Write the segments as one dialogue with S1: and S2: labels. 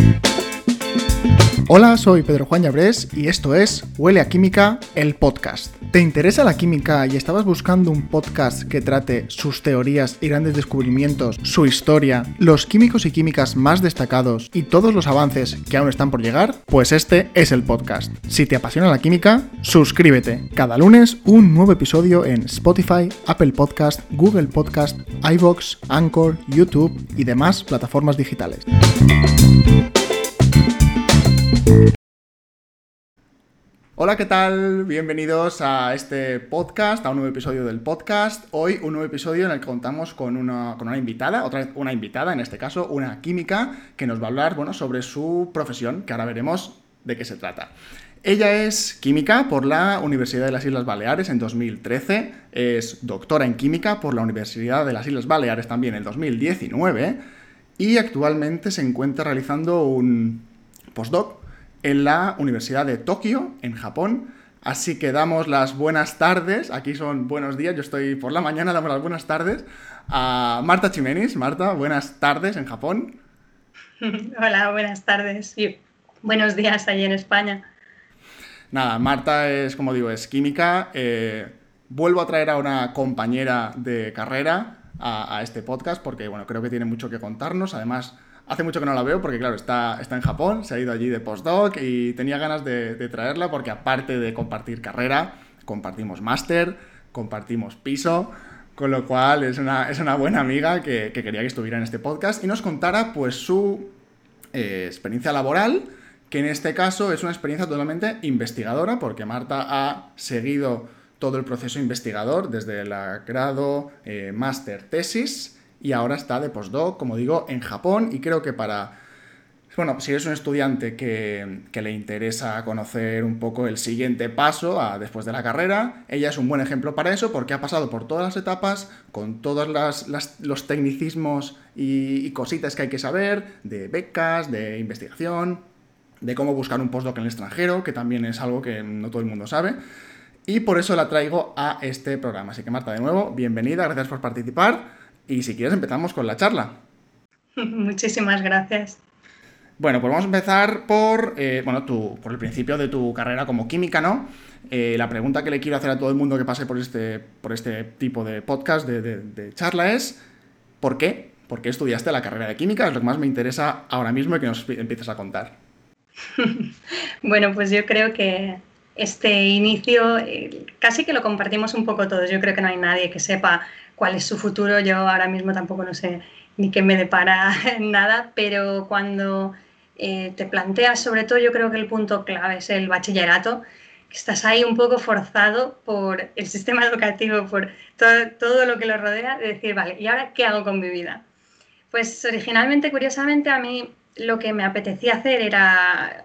S1: Thank you. Hola, soy Pedro Juan Llabrés y esto es Huele a Química, el podcast. ¿Te interesa la química y estabas buscando un podcast que trate sus teorías y grandes descubrimientos, su historia, los químicos y químicas más destacados y todos los avances que aún están por llegar? Pues este es el podcast. Si te apasiona la química, suscríbete. Cada lunes un nuevo episodio en Spotify, Apple Podcast, Google Podcast, iVoox, Anchor, YouTube y demás plataformas digitales. Hola, ¿qué tal? Bienvenidos a este podcast, a un nuevo episodio del podcast. Hoy un nuevo episodio en el que contamos con una, con una invitada, otra vez una invitada, en este caso una química, que nos va a hablar bueno, sobre su profesión, que ahora veremos de qué se trata. Ella es química por la Universidad de las Islas Baleares en 2013, es doctora en química por la Universidad de las Islas Baleares también en 2019 y actualmente se encuentra realizando un postdoc en la Universidad de Tokio, en Japón. Así que damos las buenas tardes, aquí son buenos días, yo estoy por la mañana, damos las buenas tardes a Marta Chimenis. Marta, buenas tardes en Japón.
S2: Hola, buenas tardes y buenos días allí en España.
S1: Nada, Marta es, como digo, es química. Eh, vuelvo a traer a una compañera de carrera a, a este podcast porque, bueno, creo que tiene mucho que contarnos. Además, Hace mucho que no la veo porque, claro, está, está en Japón, se ha ido allí de postdoc y tenía ganas de, traerla porque aparte de compartir carrera, compartimos máster, compartimos piso, con lo cual es una, es una buena amiga que, quería que estuviera en este podcast y nos contara pues su eh, experiencia laboral, que en este caso es una experiencia totalmente investigadora porque Marta ha seguido todo el proceso investigador desde el grado, eh, máster, tesis y ahora está de postdoc, como digo, en Japón y creo que para... Bueno, si eres un estudiante que, le interesa conocer un poco el siguiente paso a, después de la carrera, ella es un buen ejemplo para eso porque ha pasado por todas las etapas, con todos los tecnicismos y, y, cositas que hay que saber, de becas, de investigación, de cómo buscar un postdoc en el extranjero, que también es algo que no todo el mundo sabe. Y por eso la traigo a este programa. Así que Marta, de nuevo, bienvenida, gracias por participar. Y si quieres empezamos con la charla.
S2: Muchísimas gracias.
S1: Bueno, pues vamos a empezar por, eh, bueno, tu, por el principio de tu carrera como química, ¿no? Eh, la pregunta que le quiero hacer a todo el mundo que pase por este, por este tipo de podcast, de, charla, es ¿por qué? ¿Por qué estudiaste la carrera de química? Es lo que más me interesa ahora mismo y que nos empieces a contar.
S2: bueno, pues yo creo que este inicio eh, casi que lo compartimos un poco todos. Yo creo que no hay nadie que sepa cuál es su futuro. Yo ahora mismo tampoco no sé ni qué me depara nada, pero cuando eh, te planteas, sobre todo yo creo que el punto clave es el bachillerato, estás ahí un poco forzado por el sistema educativo, por todo, todo lo que lo rodea, de decir, vale, ¿y ahora qué hago con mi vida? Pues originalmente, curiosamente, a mí lo que me apetecía hacer era,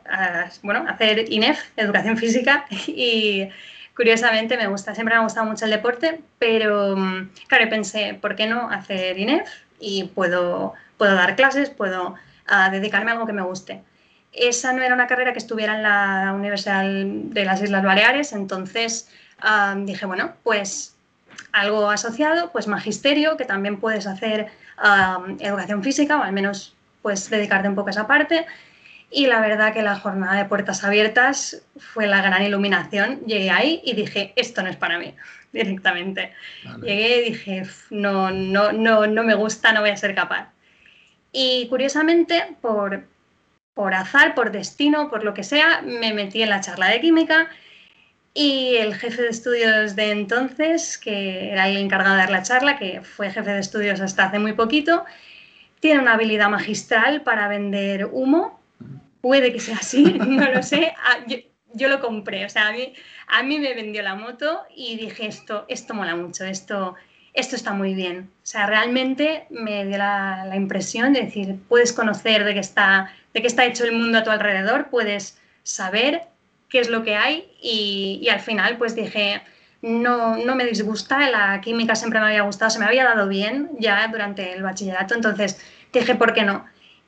S2: bueno, hacer INEF, Educación Física, y Curiosamente me gusta, siempre me ha gustado mucho el deporte, pero mm, claro, pensé, ¿por qué no hacer INEF? Y puedo, puedo dar clases, puedo ah, dedicarme a algo que me guste. Esa no era una carrera que estuviera en la Universidad de las Islas Baleares, entonces ah, dije, bueno, pues algo asociado, pues magisterio, que también puedes hacer ah, educación física o al menos pues dedicarte un poco a esa parte y la verdad que la jornada de puertas abiertas fue la gran iluminación. Llegué ahí y dije, esto no es para mí, directamente. Llegué y dije, no, no, no, no me gusta, no voy a ser capaz. Y curiosamente, por, por azar, por destino, por lo que sea, me metí en la charla de química y el jefe de estudios de entonces, que era el encargado de dar la charla, que fue jefe de estudios hasta hace muy poquito, tiene una habilidad magistral para vender humo puede que sea así, no lo sé. Ah, yo, lo compré, o sea, a mí, a mí me vendió la moto y dije, esto, esto mola mucho, esto, esto está muy bien. O sea, realmente me dio la, impresión de decir, puedes conocer de qué, está, de qué está hecho el mundo a tu alrededor, puedes saber qué es lo que hay y, y al final pues dije, no, no me disgusta, la química siempre me había gustado, se me había dado bien ya durante el bachillerato, entonces dije, ¿por qué no?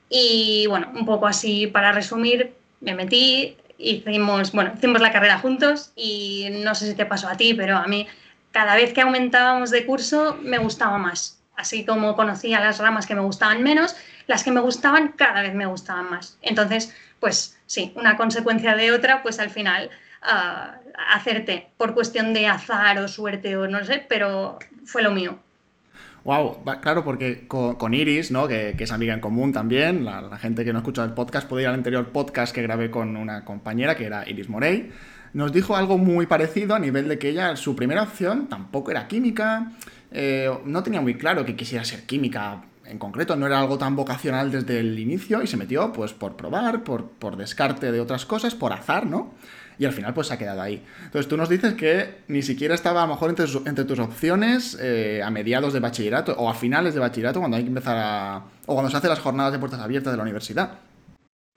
S2: Y bueno, un poco así para resumir, me metí, hicimos, bueno, hicimos la carrera juntos y no sé si te pasó a ti, pero a mí cada vez que aumentábamos de curso me gustaba más. Así como conocía las ramas que me gustaban menos, las que me gustaban cada vez me gustaban más. Entonces, pues sí, una consecuencia de otra, pues al final uh, hacerte por cuestión de azar o suerte o no sé, pero fue lo mío.
S1: Wow, claro, porque con, Iris, ¿no? Que, es amiga en común también, la, gente que no escucha el podcast puede ir al anterior podcast que grabé con una compañera que era Iris Morey, nos dijo algo muy parecido a nivel de que ella, su primera opción tampoco era química, eh, no tenía muy claro que quisiera ser química en concreto, no era algo tan vocacional desde el inicio y se metió pues por probar, por, por descarte de otras cosas, por azar, ¿no? Y al final pues se ha quedado ahí. Entonces tú nos dices que ni siquiera estaba a lo mejor entre, tus opciones eh, a mediados de bachillerato o a finales de bachillerato cuando hay que empezar a... o cuando se hacen las jornadas de puertas abiertas de la universidad.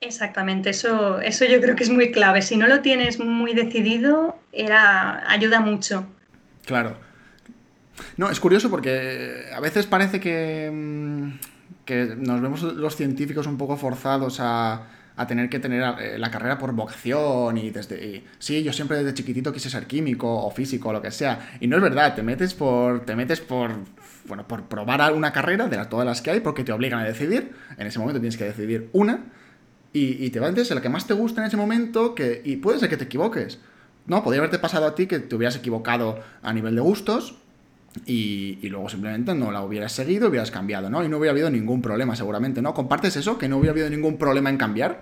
S2: Exactamente, eso, eso yo creo que es muy clave. Si no lo tienes muy decidido, era, ayuda mucho.
S1: Claro. No, es curioso porque a veces parece que, mm, que nos vemos los científicos un poco forzados a, tener que tener eh, la carrera por vocación y desde... sí, yo siempre desde chiquitito quise ser químico o físico o lo que sea. Y no es verdad, te metes por... Te metes por bueno, por probar una carrera de todas las que hay porque te obligan a decidir. En ese momento tienes que decidir una y, te vas a la que más te gusta en ese momento que, y puede ser que te equivoques. No, podría haberte pasado a ti que te hubieras equivocado a nivel de gustos y, luego simplemente no la hubieras seguido, hubieras cambiado, ¿no? Y no hubiera habido ningún problema seguramente, ¿no? ¿Compartes eso? ¿Que no hubiera habido ningún problema en cambiar?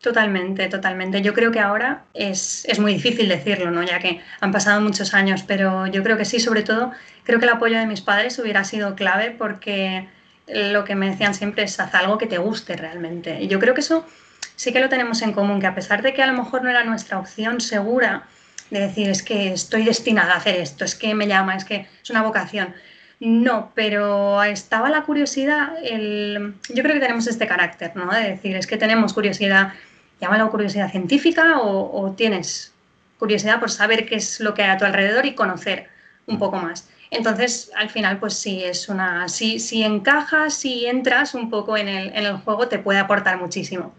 S2: Totalmente, totalmente. Yo creo que ahora es, es, muy difícil decirlo, ¿no? Ya que han pasado muchos años, pero yo creo que sí, sobre todo, creo que el apoyo de mis padres hubiera sido clave porque lo que me decían siempre es haz algo que te guste realmente. Y yo creo que eso sí que lo tenemos en común, que a pesar de que a lo mejor no era nuestra opción segura de decir es que estoy destinada a hacer esto, es que me llama, es que es una vocación. No, pero estaba la curiosidad, el... yo creo que tenemos este carácter, ¿no? De decir, es que tenemos curiosidad, llámalo curiosidad científica o, tienes curiosidad por saber qué es lo que hay a tu alrededor y conocer un poco más. Entonces, al final, pues sí, es una. Si, si encajas, si entras un poco en el, en el juego, te puede aportar muchísimo.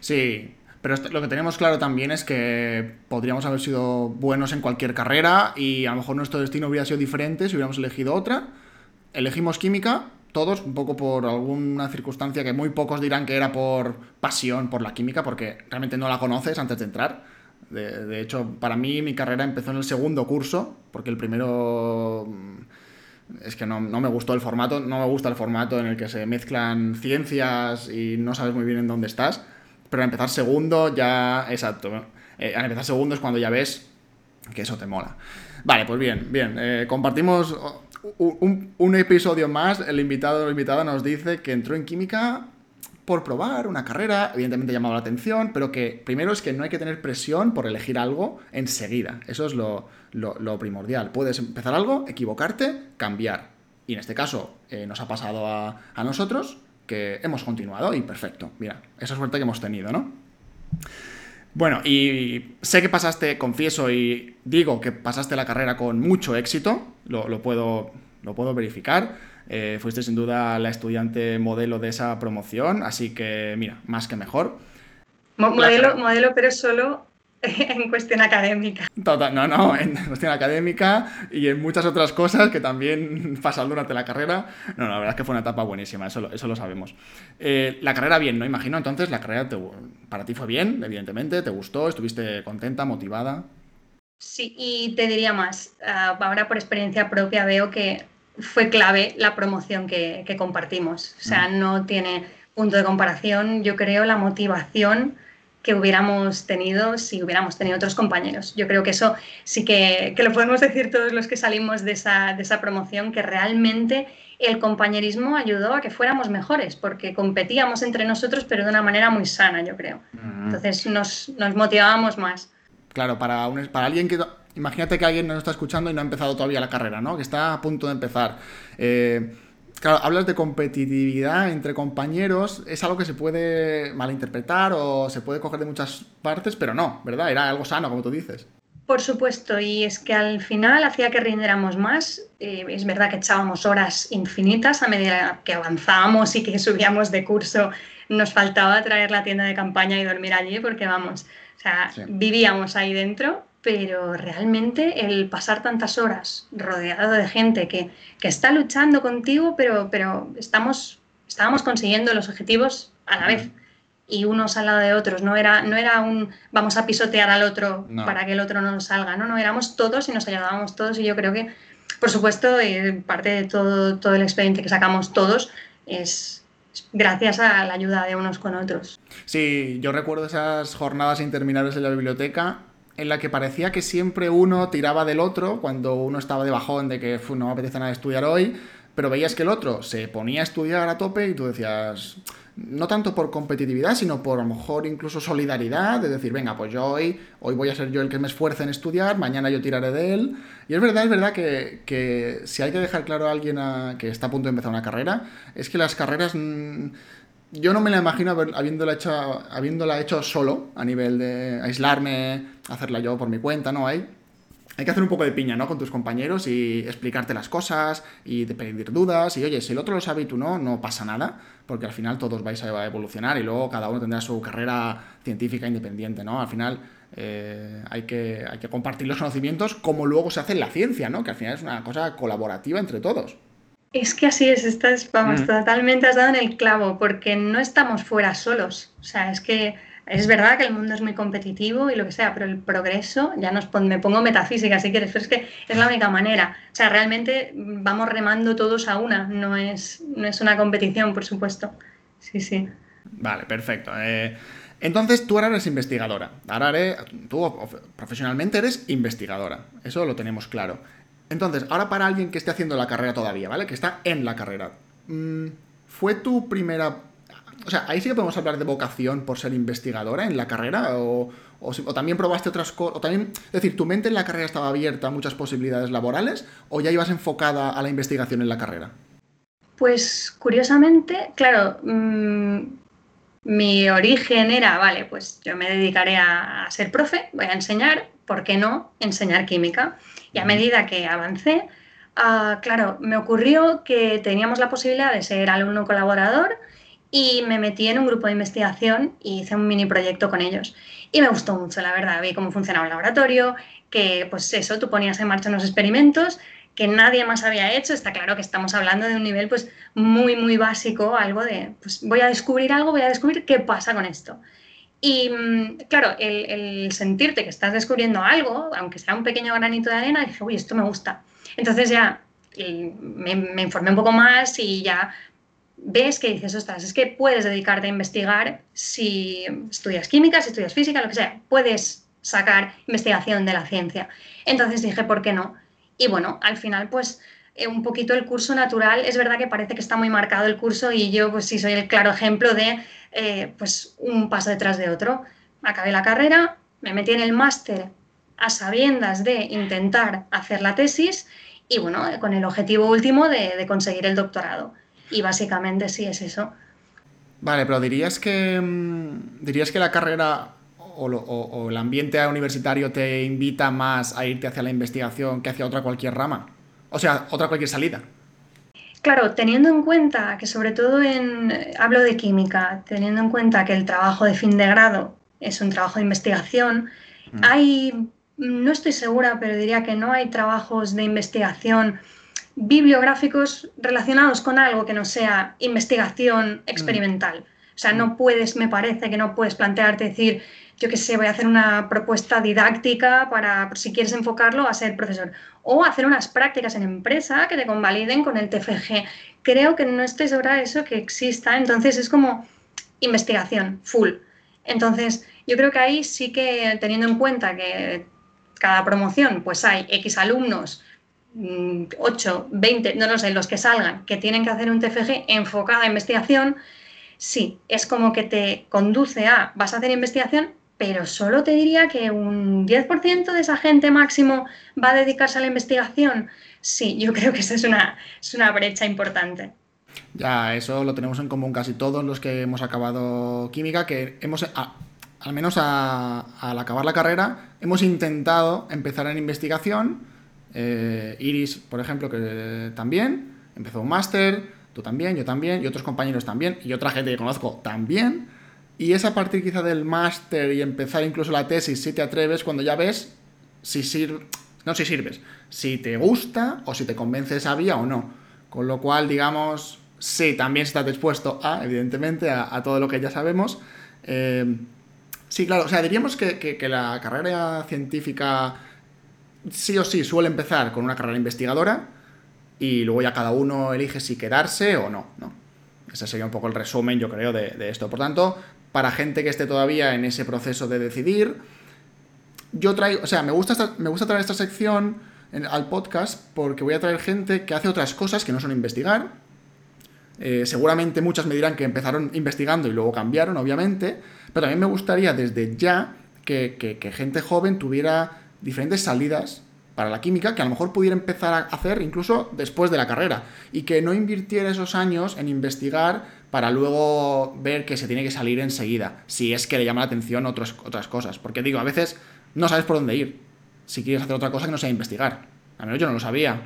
S1: Sí, pero lo que tenemos claro también es que podríamos haber sido buenos en cualquier carrera y a lo mejor nuestro destino hubiera sido diferente si hubiéramos elegido otra. Elegimos química, todos, un poco por alguna circunstancia que muy pocos dirán que era por pasión por la química, porque realmente no la conoces antes de entrar. De, hecho, para mí mi carrera empezó en el segundo curso, porque el primero mm, es que no, me gustó el formato, no me gusta el formato en el que se mezclan ciencias y no sabes muy bien en dónde estás, pero al empezar segundo ya, exacto, eh, al empezar segundo es cuando ya ves que eso te mola. Vale, pues bien, bien, eh, compartimos un, episodio más, el invitado o invitada nos dice que entró en química por probar una carrera, evidentemente llamado la atención, pero que primero es que no hay que tener presión por elegir algo enseguida. Eso es lo, primordial. Puedes empezar algo, equivocarte, cambiar. Y en este caso eh, nos ha pasado a, a, nosotros que hemos continuado y perfecto. Mira, esa suerte que hemos tenido, ¿no? Bueno, y sé que pasaste, confieso y digo que pasaste la carrera con mucho éxito, lo, puedo, lo puedo verificar. Eh, fuiste sin duda la estudiante modelo de esa promoción, así que mira, más que mejor.
S2: Modelo, modelo pero solo en cuestión académica.
S1: Total, no, no, en cuestión académica y en muchas otras cosas que también pasan durante la carrera. No, no, la verdad es que fue una etapa buenísima, eso, eso lo sabemos. Eh, la carrera bien, ¿no? Imagino, entonces la carrera para ti fue bien, evidentemente, te gustó, estuviste contenta, motivada.
S2: Sí, y te diría más, ah, ahora por experiencia propia veo que fue clave la promoción que, compartimos. O sea, mm. no tiene punto de comparación, yo creo, la motivación que hubiéramos tenido si hubiéramos tenido otros compañeros. Yo creo que eso sí que, lo podemos decir todos los que salimos de esa, de esa, promoción, que realmente el compañerismo ayudó a que fuéramos mejores, porque competíamos entre nosotros, pero de una manera muy sana, yo creo. Entonces nos, nos motivábamos más.
S1: Claro, para, un, para alguien que Imagínate que alguien nos está escuchando y no ha empezado todavía la carrera, ¿no? Que está a punto de empezar. Eh, claro, hablas de competitividad entre compañeros, es algo que se puede malinterpretar o se puede coger de muchas partes, pero no, ¿verdad? Era algo sano, como tú dices.
S2: Por supuesto, y es que al final hacía que rindiéramos más. Eh, es verdad que echábamos horas infinitas a medida que avanzábamos y que subíamos de curso. Nos faltaba traer la tienda de campaña y dormir allí porque, vamos, o sea, vivíamos ahí dentro pero realmente el pasar tantas horas rodeado de gente que, está luchando contigo, pero, pero estamos, estábamos consiguiendo los objetivos a la vez y unos al lado de otros. No era, no era un vamos a pisotear al otro para que el otro no nos salga. No, no, éramos todos y nos ayudábamos todos. Y yo creo que, por supuesto, eh, parte de todo, todo el expediente que sacamos todos es gracias a la ayuda de unos con otros.
S1: Sí, yo recuerdo esas jornadas interminables en la biblioteca en la que parecía que siempre uno tiraba del otro cuando uno estaba de bajón de que no me apetece nada estudiar hoy, pero veías que el otro se ponía a estudiar a tope y tú decías, no tanto por competitividad, sino por a lo mejor incluso solidaridad, de decir, venga, pues yo hoy, hoy voy a ser yo el que me esfuerce en estudiar, mañana yo tiraré de él. Y es verdad, es verdad que, si hay que dejar claro a alguien que está a punto de empezar una carrera, es que las carreras... Mm, yo no me la imagino habiéndola hecho, habiéndola hecho solo, a nivel de aislarme, hacerla yo por mi cuenta, ¿no? Hay hay que hacer un poco de piña, ¿no? Con tus compañeros y explicarte las cosas y de pedir dudas. Y oye, si el otro lo sabe y tú no, no pasa nada, porque al final todos vais a evolucionar y luego cada uno tendrá su carrera científica independiente, ¿no? Al final eh, hay, que, hay que compartir los conocimientos como luego se hace en la ciencia, ¿no? Que al final es una cosa colaborativa entre todos.
S2: Es que así es, estás, vamos, mm. totalmente has dado en el clavo, porque no estamos fuera solos. O sea, es que es verdad que el mundo es muy competitivo y lo que sea, pero el progreso, ya nos me pongo metafísica si quieres, pero es que es la única manera. O sea, realmente vamos remando todos a una, no es, no es una competición, por supuesto. Sí, sí.
S1: Vale, perfecto. Eh, entonces tú ahora eres investigadora. Ahora eres, tú profesionalmente eres investigadora. Eso lo tenemos claro. Entonces, ahora para alguien que esté haciendo la carrera todavía, ¿vale? Que está en la carrera. Mm, ¿Fue tu primera o sea, ahí sí que podemos hablar de vocación por ser investigadora en la carrera o, también probaste otras cosas, o también, es decir, tu mente en la carrera estaba abierta a muchas posibilidades laborales o ya ibas enfocada a la investigación en la carrera.
S2: Pues curiosamente, claro, mm, mi origen era, vale, pues yo me dedicaré a, ser profe, voy a enseñar, ¿por qué no enseñar química? Y a medida que avancé, ah, claro, me ocurrió que teníamos la posibilidad de ser alumno colaborador y me metí en un grupo de investigación y hice un mini proyecto con ellos. Y me gustó mucho, la verdad. Vi cómo funcionaba el laboratorio, que pues eso, tú ponías en marcha unos experimentos que nadie más había hecho. Está claro que estamos hablando de un nivel pues muy, muy básico, algo de, pues voy a descubrir algo, voy a descubrir qué pasa con esto. Y mm, claro, el, sentirte que estás descubriendo algo, aunque sea un pequeño granito de arena, dije, uy, esto me gusta. Entonces ya me, me, informé un poco más y ya ves que dices, ostras, es que puedes dedicarte a investigar si estudias química, si estudias física, lo que sea, puedes sacar investigación de la ciencia. Entonces dije, ¿por qué no? Y bueno, al final, pues eh, un poquito el curso natural, es verdad que parece que está muy marcado el curso y yo pues sí soy el claro ejemplo de eh, pues un paso detrás de otro. Acabé la carrera, me metí en el máster a sabiendas de intentar hacer la tesis y bueno, con el objetivo último de conseguir el doctorado. Y básicamente sí es eso.
S1: Vale, pero dirías que mm, dirías que la carrera o, el ambiente universitario te invita más a irte hacia la investigación que hacia otra cualquier rama. O sea, otra cualquier salida.
S2: Claro, teniendo en cuenta que sobre todo en, hablo de química, teniendo en cuenta que el trabajo de fin de grado es un trabajo de investigación, mm. hay, no estoy segura, pero diría que no hay trabajos de investigación bibliográficos relacionados con algo que no sea investigación experimental. O sea, no puedes, me parece que no puedes plantearte decir, yo qué sé, voy a hacer una propuesta didáctica para, si quieres enfocarlo, a ser profesor. O hacer unas prácticas en empresa que te convaliden con el TFG. Creo que no estoy segura de eso que exista. Entonces es como investigación, full. Entonces, yo creo que ahí sí que teniendo en cuenta que cada promoción pues hay X alumnos 8, mm, 20, no lo sé, los que salgan, que tienen que hacer un TFG enfocado a investigación, sí, es como que te conduce a, vas a hacer investigación, pero solo te diría que un 10% de esa gente máximo va a dedicarse a la investigación. Sí, yo creo que esa es una, es una brecha importante.
S1: Ya, eso lo tenemos en común casi todos los que hemos acabado química, que hemos, al menos al acabar la carrera, hemos intentado empezar en investigación eh, Iris, por ejemplo, que también empezó un máster, tú también, yo también, y otros compañeros también, y otra gente que conozco también. Y es a partir quizá del máster y empezar incluso la tesis, si te atreves, cuando ya ves si sirve, no si sirves, si te gusta o si te convence esa vía o no. Con lo cual, digamos, sí, también estás dispuesto a, evidentemente, a, todo lo que ya sabemos. Eh, sí, claro, o sea, diríamos que, la carrera científica sí o sí suele empezar con una carrera investigadora y luego ya cada uno elige si quedarse o no, ¿no? Ese sería un poco el resumen, yo creo, de esto. Por tanto, para gente que esté todavía en ese proceso de decidir, yo traigo, o sea, me gusta, me gusta traer esta sección al podcast porque voy a traer gente que hace otras cosas que no son investigar. Eh, seguramente muchas me dirán que empezaron investigando y luego cambiaron, obviamente, pero también me gustaría desde ya que, gente joven tuviera diferentes salidas para la química que a lo mejor pudiera empezar a hacer incluso después de la carrera y que no invirtiera esos años en investigar para luego ver que se tiene que salir enseguida, si es que le llama la atención otras cosas. Porque digo, a veces no sabes por dónde ir si quieres hacer otra cosa que no sea investigar. A menos yo no lo sabía.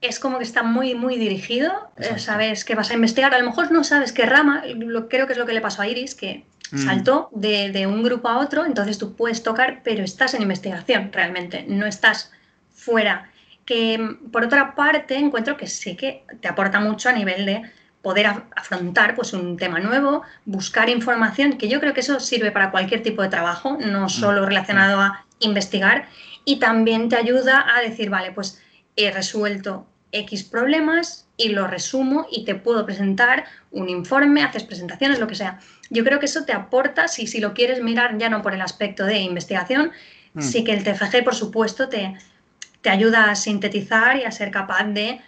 S2: Es como que está muy, muy dirigido, eh, sabes que vas a investigar, a lo mejor no sabes qué rama, lo, creo que es lo que le pasó a Iris, que mm. saltó de, de, un grupo a otro, entonces tú puedes tocar, pero estás en investigación realmente, no estás fuera. Que por otra parte encuentro que sí que te aporta mucho a nivel de poder afrontar pues, un tema nuevo, buscar información, que yo creo que eso sirve para cualquier tipo de trabajo, no mm. solo relacionado a investigar, y también te ayuda a decir, vale, pues he resuelto X problemas y lo resumo y te puedo presentar un informe, haces presentaciones, lo que sea. Yo creo que eso te aporta, si, si lo quieres mirar ya no por el aspecto de investigación, mm. sí que el TFG, por supuesto, te, te ayuda a sintetizar y a ser capaz de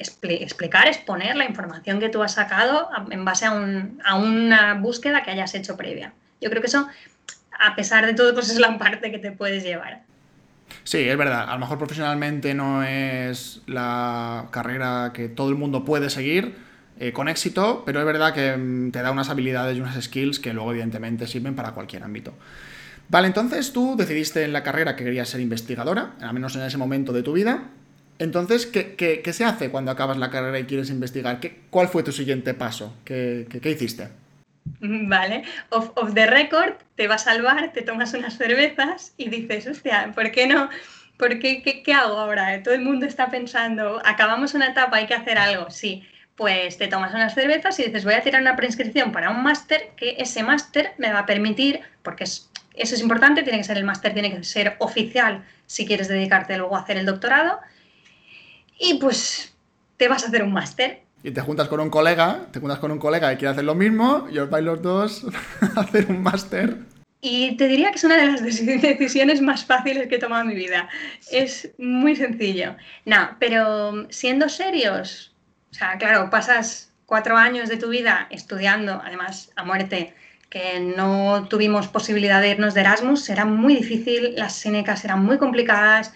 S2: explicar, exponer la información que tú has sacado en base a, una búsqueda que hayas hecho previa. Yo creo que eso a pesar de todo, pues es la parte que te puedes llevar.
S1: Sí, es verdad. A lo mejor profesionalmente no es la carrera que todo el mundo puede seguir eh, con éxito, pero es verdad que mm, te da unas habilidades y unas skills que luego evidentemente sirven para cualquier ámbito. Vale, entonces tú decidiste en la carrera que querías ser investigadora, al menos en ese momento de tu vida. Entonces, ¿qué, se hace cuando acabas la carrera y quieres investigar? ¿Qué, ¿Cuál fue tu siguiente paso? ¿Qué, hiciste?
S2: Vale, off, the record, te vas al bar, te tomas unas cervezas y dices, hostia, ¿por qué no? ¿Por qué, qué, hago ahora? Todo el mundo está pensando, acabamos una etapa, hay que hacer algo, sí. Pues te tomas unas cervezas y dices, voy a tirar una preinscripción para un máster, que ese máster me va a permitir, porque eso es importante, tiene que ser el máster, tiene que ser oficial si quieres dedicarte luego a hacer el doctorado. Y pues te vas a hacer un máster
S1: y te juntas con un colega, te juntas con un colega que quiere hacer lo mismo y os vais los dos a hacer un máster.
S2: Y te diría que es una de las decisiones más fáciles que he tomado en mi vida. Es muy sencillo. No, pero siendo serios, o sea, claro, pasas cuatro años de tu vida estudiando, además a muerte, que no tuvimos posibilidad de irnos de Erasmus, era muy difícil, las Senecas eran muy complicadas,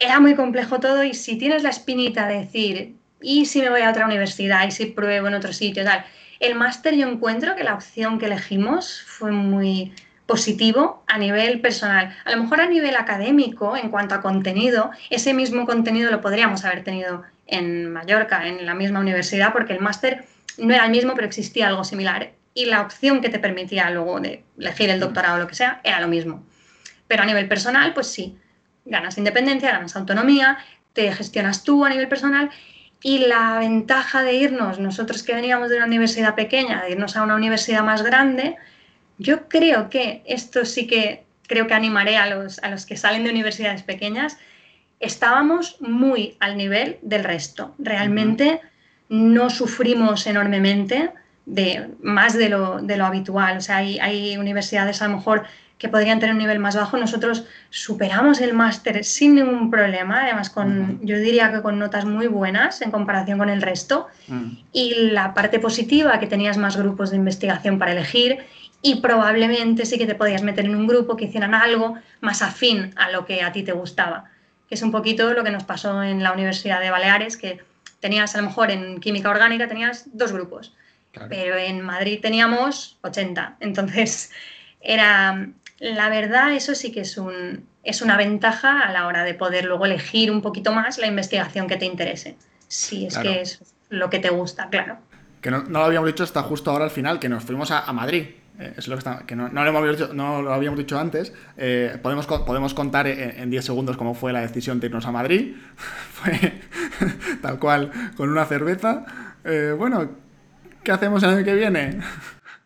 S2: era muy complejo todo y si tienes la espinita de decir, ¿y si me voy a otra universidad? ¿Y si pruebo en otro sitio? Tal. El máster yo encuentro que la opción que elegimos fue muy positivo a nivel personal. A lo mejor a nivel académico, en cuanto a contenido, ese mismo contenido lo podríamos haber tenido en Mallorca, en la misma universidad, porque el máster no era el mismo, pero existía algo similar. Y la opción que te permitía luego de elegir el doctorado o lo que sea, era lo mismo. Pero a nivel personal, pues sí, ganas independencia, ganas autonomía, te gestionas tú a nivel personal y la ventaja de irnos, nosotros que veníamos de una universidad pequeña, de irnos a una universidad más grande, yo creo que esto sí que creo que animaré a los, a los que salen de universidades pequeñas, estábamos muy al nivel del resto. Realmente no sufrimos enormemente de más de lo, de lo habitual. O sea, hay, hay universidades a lo mejor que podrían tener un nivel más bajo, nosotros superamos el máster sin ningún problema, además con, yo diría que con notas muy buenas en comparación con el resto. Mm. Y la parte positiva, que tenías más grupos de investigación para elegir y probablemente sí que te podías meter en un grupo que hicieran algo más afín a lo que a ti te gustaba, que es un poquito lo que nos pasó en la Universidad de Baleares, que tenías a lo mejor en química orgánica tenías dos grupos, pero en Madrid teníamos 80, entonces era la verdad, eso sí que es, un, es una ventaja a la hora de poder luego elegir un poquito más la investigación que te interese. Si es que es lo que te gusta, claro.
S1: Que no, lo habíamos dicho hasta justo ahora al final, que nos fuimos a, Madrid. eh, es lo que, no, lo habíamos dicho, no, lo habíamos dicho antes, eh, podemos, podemos contar en 10 segundos cómo fue la decisión de irnos a Madrid. fue tal cual, con una cerveza. Eh, bueno, ¿qué hacemos el año que viene?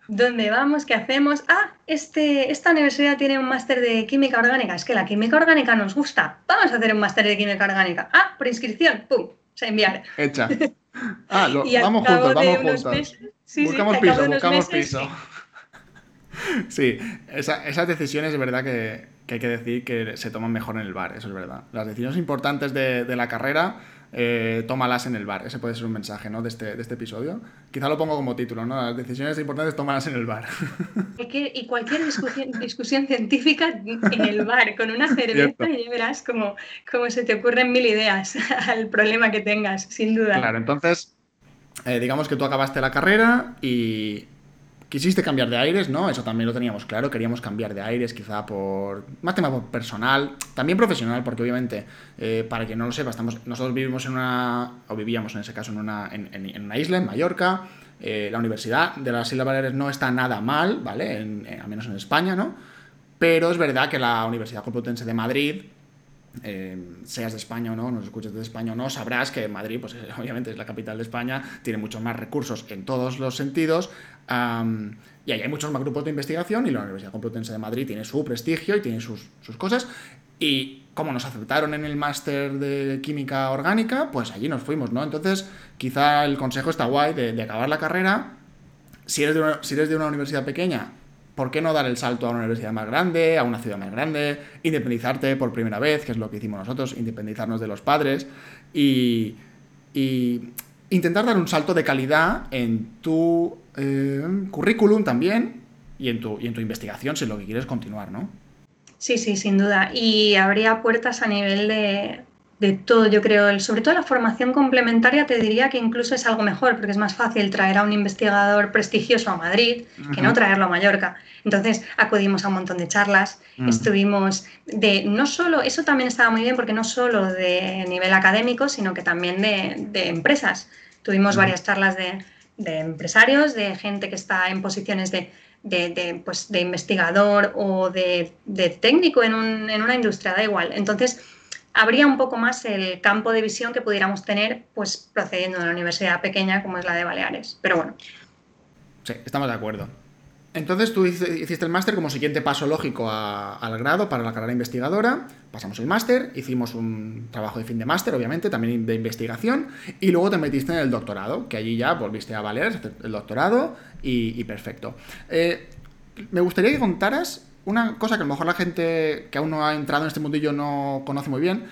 S2: ¿Dónde vamos? ¿Qué hacemos? Ah, este, esta universidad tiene un máster de química orgánica. Es que la química orgánica nos gusta. Vamos a hacer un máster de química orgánica. Ah, por inscripción. ¡Pum! Se enviar.
S1: Hecha. Ah, vamos juntos, vamos juntos. buscamos piso, buscamos piso. Sí, esas decisiones es verdad que, hay que decir que se toman mejor en el bar, eso es verdad. Las decisiones importantes de, la carrera, eh, tómalas en el bar. Ese puede ser un mensaje ¿no? de, este, de este episodio. Quizá lo pongo como título, ¿no? Las decisiones importantes, tómalas en el bar.
S2: Y cualquier discusión, discusión científica en el bar, con una cerveza, y verás cómo, cómo se te ocurren mil ideas al problema que tengas, sin duda.
S1: Claro, entonces, eh, digamos que tú acabaste la carrera y Quisiste cambiar de aires, ¿no? Eso también lo teníamos claro. Queríamos cambiar de aires, quizá por. Más tema personal, también profesional, porque obviamente, eh, para quien no lo sepa, estamos, nosotros vivimos en una. o vivíamos en ese caso en una, en, una isla, en Mallorca. Eh, la Universidad de las Islas Baleares no está nada mal, ¿vale? al menos en España, ¿no? Pero es verdad que la Universidad Complutense de Madrid eh, seas de España o no, nos escuches de España o no, sabrás que Madrid, pues obviamente es la capital de España, tiene muchos más recursos en todos los sentidos. Y ahí hay muchos más grupos de investigación y la Universidad Complutense de Madrid tiene su prestigio y tiene sus, cosas. Y como nos aceptaron en el máster de química orgánica, pues allí nos fuimos, ¿no? Entonces, quizá el consejo está guay de, acabar la carrera. Si eres, si eres de una universidad pequeña, ¿por qué no dar el salto a una universidad más grande, a una ciudad más grande, independizarte por primera vez, que es lo que hicimos nosotros, independizarnos de los padres y, intentar dar un salto de calidad en tu eh, currículum también y en, tu, y en tu investigación si lo que quieres continuar, ¿no?
S2: Sí, sí, sin duda. Y habría puertas a nivel de, de todo, yo creo. Sobre todo la formación complementaria te diría que incluso es algo mejor, porque es más fácil traer a un investigador prestigioso a Madrid que no traerlo a Mallorca. Entonces acudimos a un montón de charlas, estuvimos de, no solo, eso también estaba muy bien, porque no solo de nivel académico, sino que también de, empresas. Tuvimos varias charlas de, empresarios, de gente que está en posiciones de, de, pues, de investigador o de, técnico en, un, en, una industria, da igual. Entonces, habría un poco más el campo de visión que pudiéramos tener pues procediendo de una universidad pequeña como es la de Baleares. Pero bueno.
S1: Sí, estamos de acuerdo. Entonces tú hiciste el máster como siguiente paso lógico al grado para la carrera investigadora. Pasamos el máster, hicimos un trabajo de fin de máster, obviamente, también de investigación, y luego te metiste en el doctorado, que allí ya volviste a Baleares, el doctorado, y, perfecto. Eh, me gustaría que contaras una cosa que a lo mejor la gente que aún no ha entrado en este mundillo no conoce muy bien,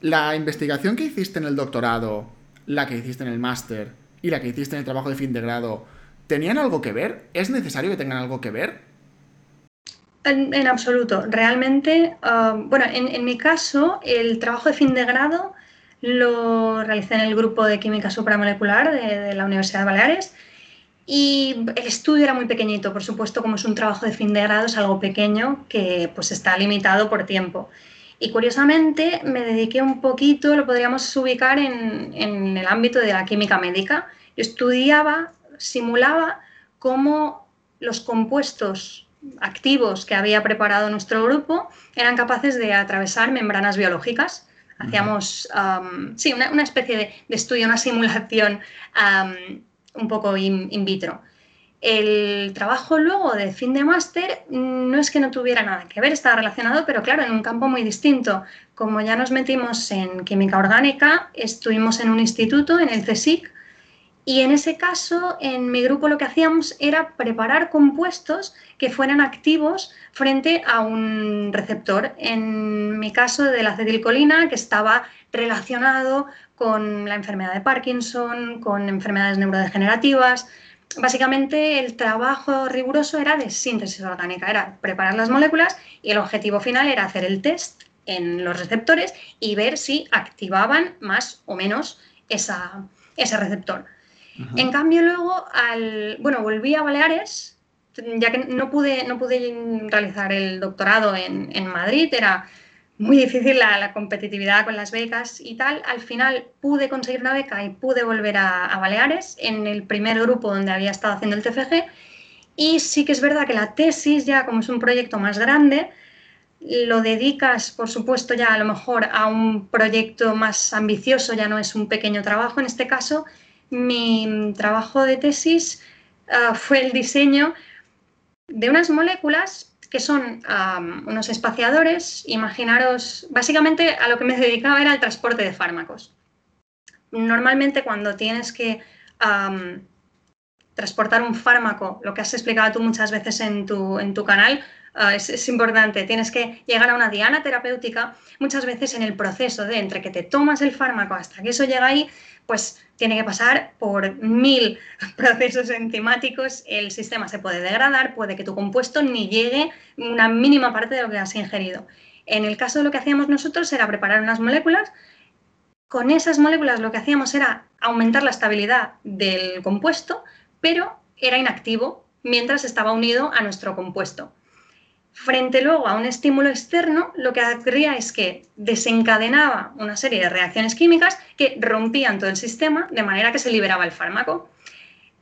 S1: la investigación que hiciste en el doctorado, la que hiciste en el máster y la que hiciste en el trabajo de fin de grado, ¿tenían algo que ver? ¿Es necesario que tengan algo que ver?
S2: En, absoluto. Realmente, ah, bueno, en, mi caso, el trabajo de fin de grado lo realicé en el grupo de química supramolecular de la Universidad de Baleares y el estudio era muy pequeñito, por supuesto, como es un trabajo de fin de grado, es algo pequeño que pues está limitado por tiempo. Y curiosamente me dediqué un poquito, lo podríamos ubicar en, en el ámbito de la química médica. Yo estudiaba, simulaba cómo los compuestos activos que había preparado nuestro grupo eran capaces de atravesar membranas biológicas. Hacíamos, sí, una, especie de, estudio, una simulación un poco in, vitro. El trabajo luego de fin de máster no es que no tuviera nada que ver, estaba relacionado, pero claro, en un campo muy distinto. Como ya nos metimos en química orgánica, estuvimos en un instituto, en el CSIC, y en ese caso, en mi grupo lo que hacíamos era preparar compuestos que fueran activos frente a un receptor. En mi caso, de la acetilcolina, que estaba relacionado con la enfermedad de Parkinson, con enfermedades neurodegenerativas. Básicamente el trabajo riguroso era de síntesis orgánica, era preparar las moléculas y el objetivo final era hacer el test en los receptores y ver si activaban más o menos ese receptor. En cambio luego, al, bueno, volví a Baleares, ya que no pude, no pude realizar el doctorado en, en Madrid, era muy difícil la, competitividad con las becas y tal. Al final pude conseguir una beca y pude volver a, Baleares en el primer grupo donde había estado haciendo el TFG Y sí que es verdad que la tesis, ya como es un proyecto más grande, lo dedicas, por supuesto, ya a lo mejor a un proyecto más ambicioso, ya no es un pequeño trabajo. En este caso, mi trabajo de tesis ah, fue el diseño de unas moléculas que son unos espaciadores. Imaginaros, básicamente a lo que me dedicaba era el transporte de fármacos. Normalmente cuando tienes que transportar un fármaco, lo que has explicado tú muchas veces en tu, en tu canal, ah, es, importante. Tienes que llegar a una diana terapéutica. Muchas veces en el proceso de entre que te tomas el fármaco hasta que eso llega ahí, pues tiene que pasar por mil procesos enzimáticos. El sistema se puede degradar, puede que tu compuesto ni llegue una mínima parte de lo que has ingerido. En el caso de lo que hacíamos nosotros era preparar unas moléculas. Con esas moléculas lo que hacíamos era aumentar la estabilidad del compuesto, pero era inactivo mientras estaba unido a nuestro compuesto. Frente luego a un estímulo externo, lo que ocurría es que desencadenaba una serie de reacciones químicas que rompían todo el sistema de manera que se liberaba el fármaco.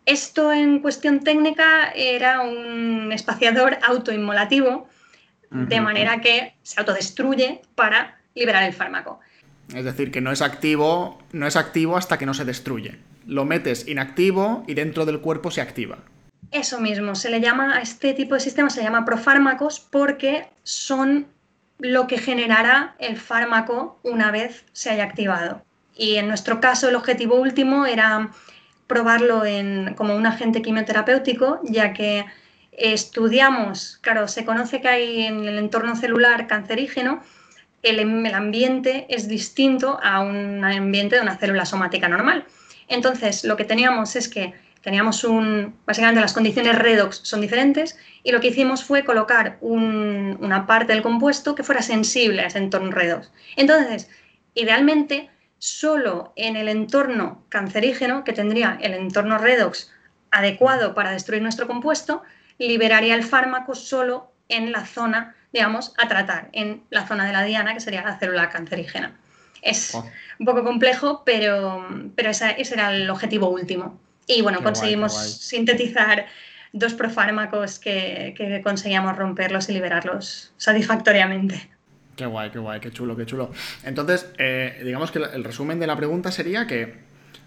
S2: Esto en cuestión técnica era un espaciador autoinmolativo, de manera que se autodestruye para liberar el fármaco.
S1: Es decir, que no es activo, no es activo hasta que no se destruye lo metes inactivo y dentro del cuerpo se activa.
S2: Eso mismo, se le llama a este tipo de sistemas, se llama profármacos porque son lo que generará el fármaco una vez se haya activado. Y en nuestro caso el objetivo último era probarlo en, como un agente quimioterapéutico, ya que estudiamos, claro, se conoce que hay en el entorno celular cancerígeno, el, el ambiente es distinto a un ambiente de una célula somática normal. Entonces, lo que teníamos es que teníamos un, básicamente las condiciones redox son diferentes y lo que hicimos fue colocar una parte del compuesto que fuera sensible a ese entorno redox. Entonces, idealmente, solo en el entorno cancerígeno, que tendría el entorno redox adecuado para destruir nuestro compuesto, liberaría el fármaco solo en la zona, digamos, a tratar, en la zona de la diana, que sería la célula cancerígena. Es oh. un poco complejo, pero, pero ese, era el objetivo último. Y bueno, conseguimos sintetizar dos profármacos que, que conseguíamos romperlos y liberarlos satisfactoriamente.
S1: Qué guay, qué guay, qué chulo, qué chulo. Entonces, eh, digamos que el resumen de la pregunta sería que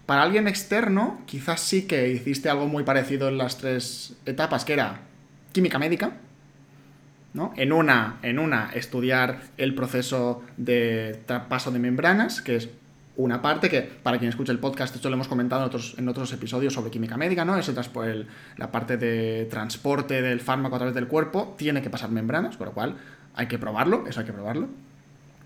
S1: para alguien externo, quizás sí que hiciste algo muy parecido en las tres etapas, que era química médica, en una, en una, estudiar el proceso de traspaso de membranas, que es una parte que, para quien escuche el podcast, esto lo hemos comentado en otros, episodios sobre química médica, ¿no? Ese el, la parte de transporte del fármaco a través del cuerpo tiene que pasar membranas, con lo cual hay que probarlo, eso hay que probarlo.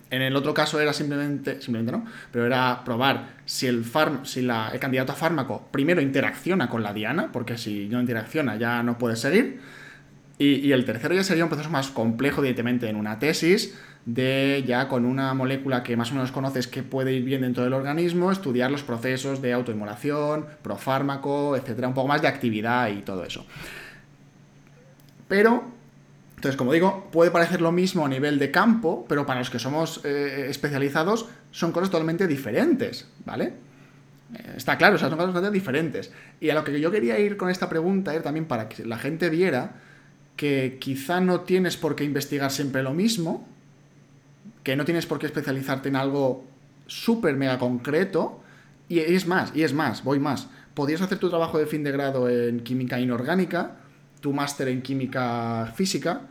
S1: En el otro caso era simplemente, simplemente no, pero era probar si el, si la, el candidato a fármaco primero interacciona con la diana, porque si no interacciona ya no puede seguir y, el tercero ya sería un proceso más complejo, directamente en una tesis, de ya con una molécula que más o menos conoces que puede ir bien dentro del organismo, estudiar los procesos de autoinmolación, profármaco, etcétera, un poco más de actividad y todo eso. Pero, entonces, como digo, puede parecer lo mismo a nivel de campo, pero para los que somos eh, especializados son cosas totalmente diferentes, ¿vale? Eh, está claro, o sea, son cosas totalmente diferentes. Y a lo que yo quería ir con esta pregunta era también para que la gente viera que quizá no tienes por qué investigar siempre lo mismo, que no tienes por qué especializarte en algo súper mega concreto, y es más, y es más, voy más. Podrías hacer tu trabajo de fin de grado en química inorgánica, tu máster en química física,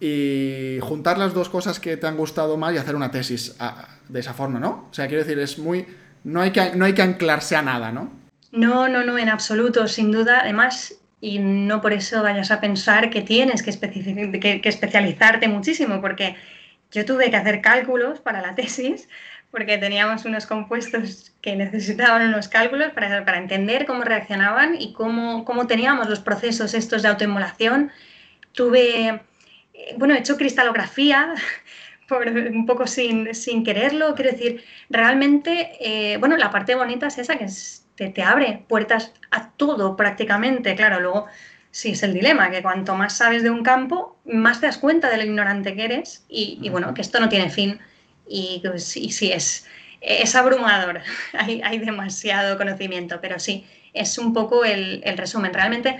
S1: y juntar las dos cosas que te han gustado más y hacer una tesis ah, de esa forma, ¿no? O sea, quiero decir, es muy... No hay que, no hay que anclarse a nada, ¿no?
S2: No, no, no, en absoluto, sin duda. Además, y no por eso vayas a pensar que tienes que, especializarte muchísimo, porque yo tuve que hacer cálculos para la tesis, porque teníamos unos compuestos que necesitaban unos cálculos para, para entender cómo reaccionaban y cómo, cómo, teníamos los procesos estos de autoemulación. Tuve, eh, bueno, he hecho cristalografía, por, un poco sin, sin, quererlo, quiero decir, realmente, eh, bueno, la parte bonita es esa, que es te, abre puertas a todo prácticamente. Claro, luego sí es el dilema, que cuanto más sabes de un campo, más te das cuenta de lo ignorante que eres y, bueno, que esto no tiene fin y, pues, sí es, es abrumador, hay, hay, demasiado conocimiento, pero sí, es un poco el, el, resumen. Realmente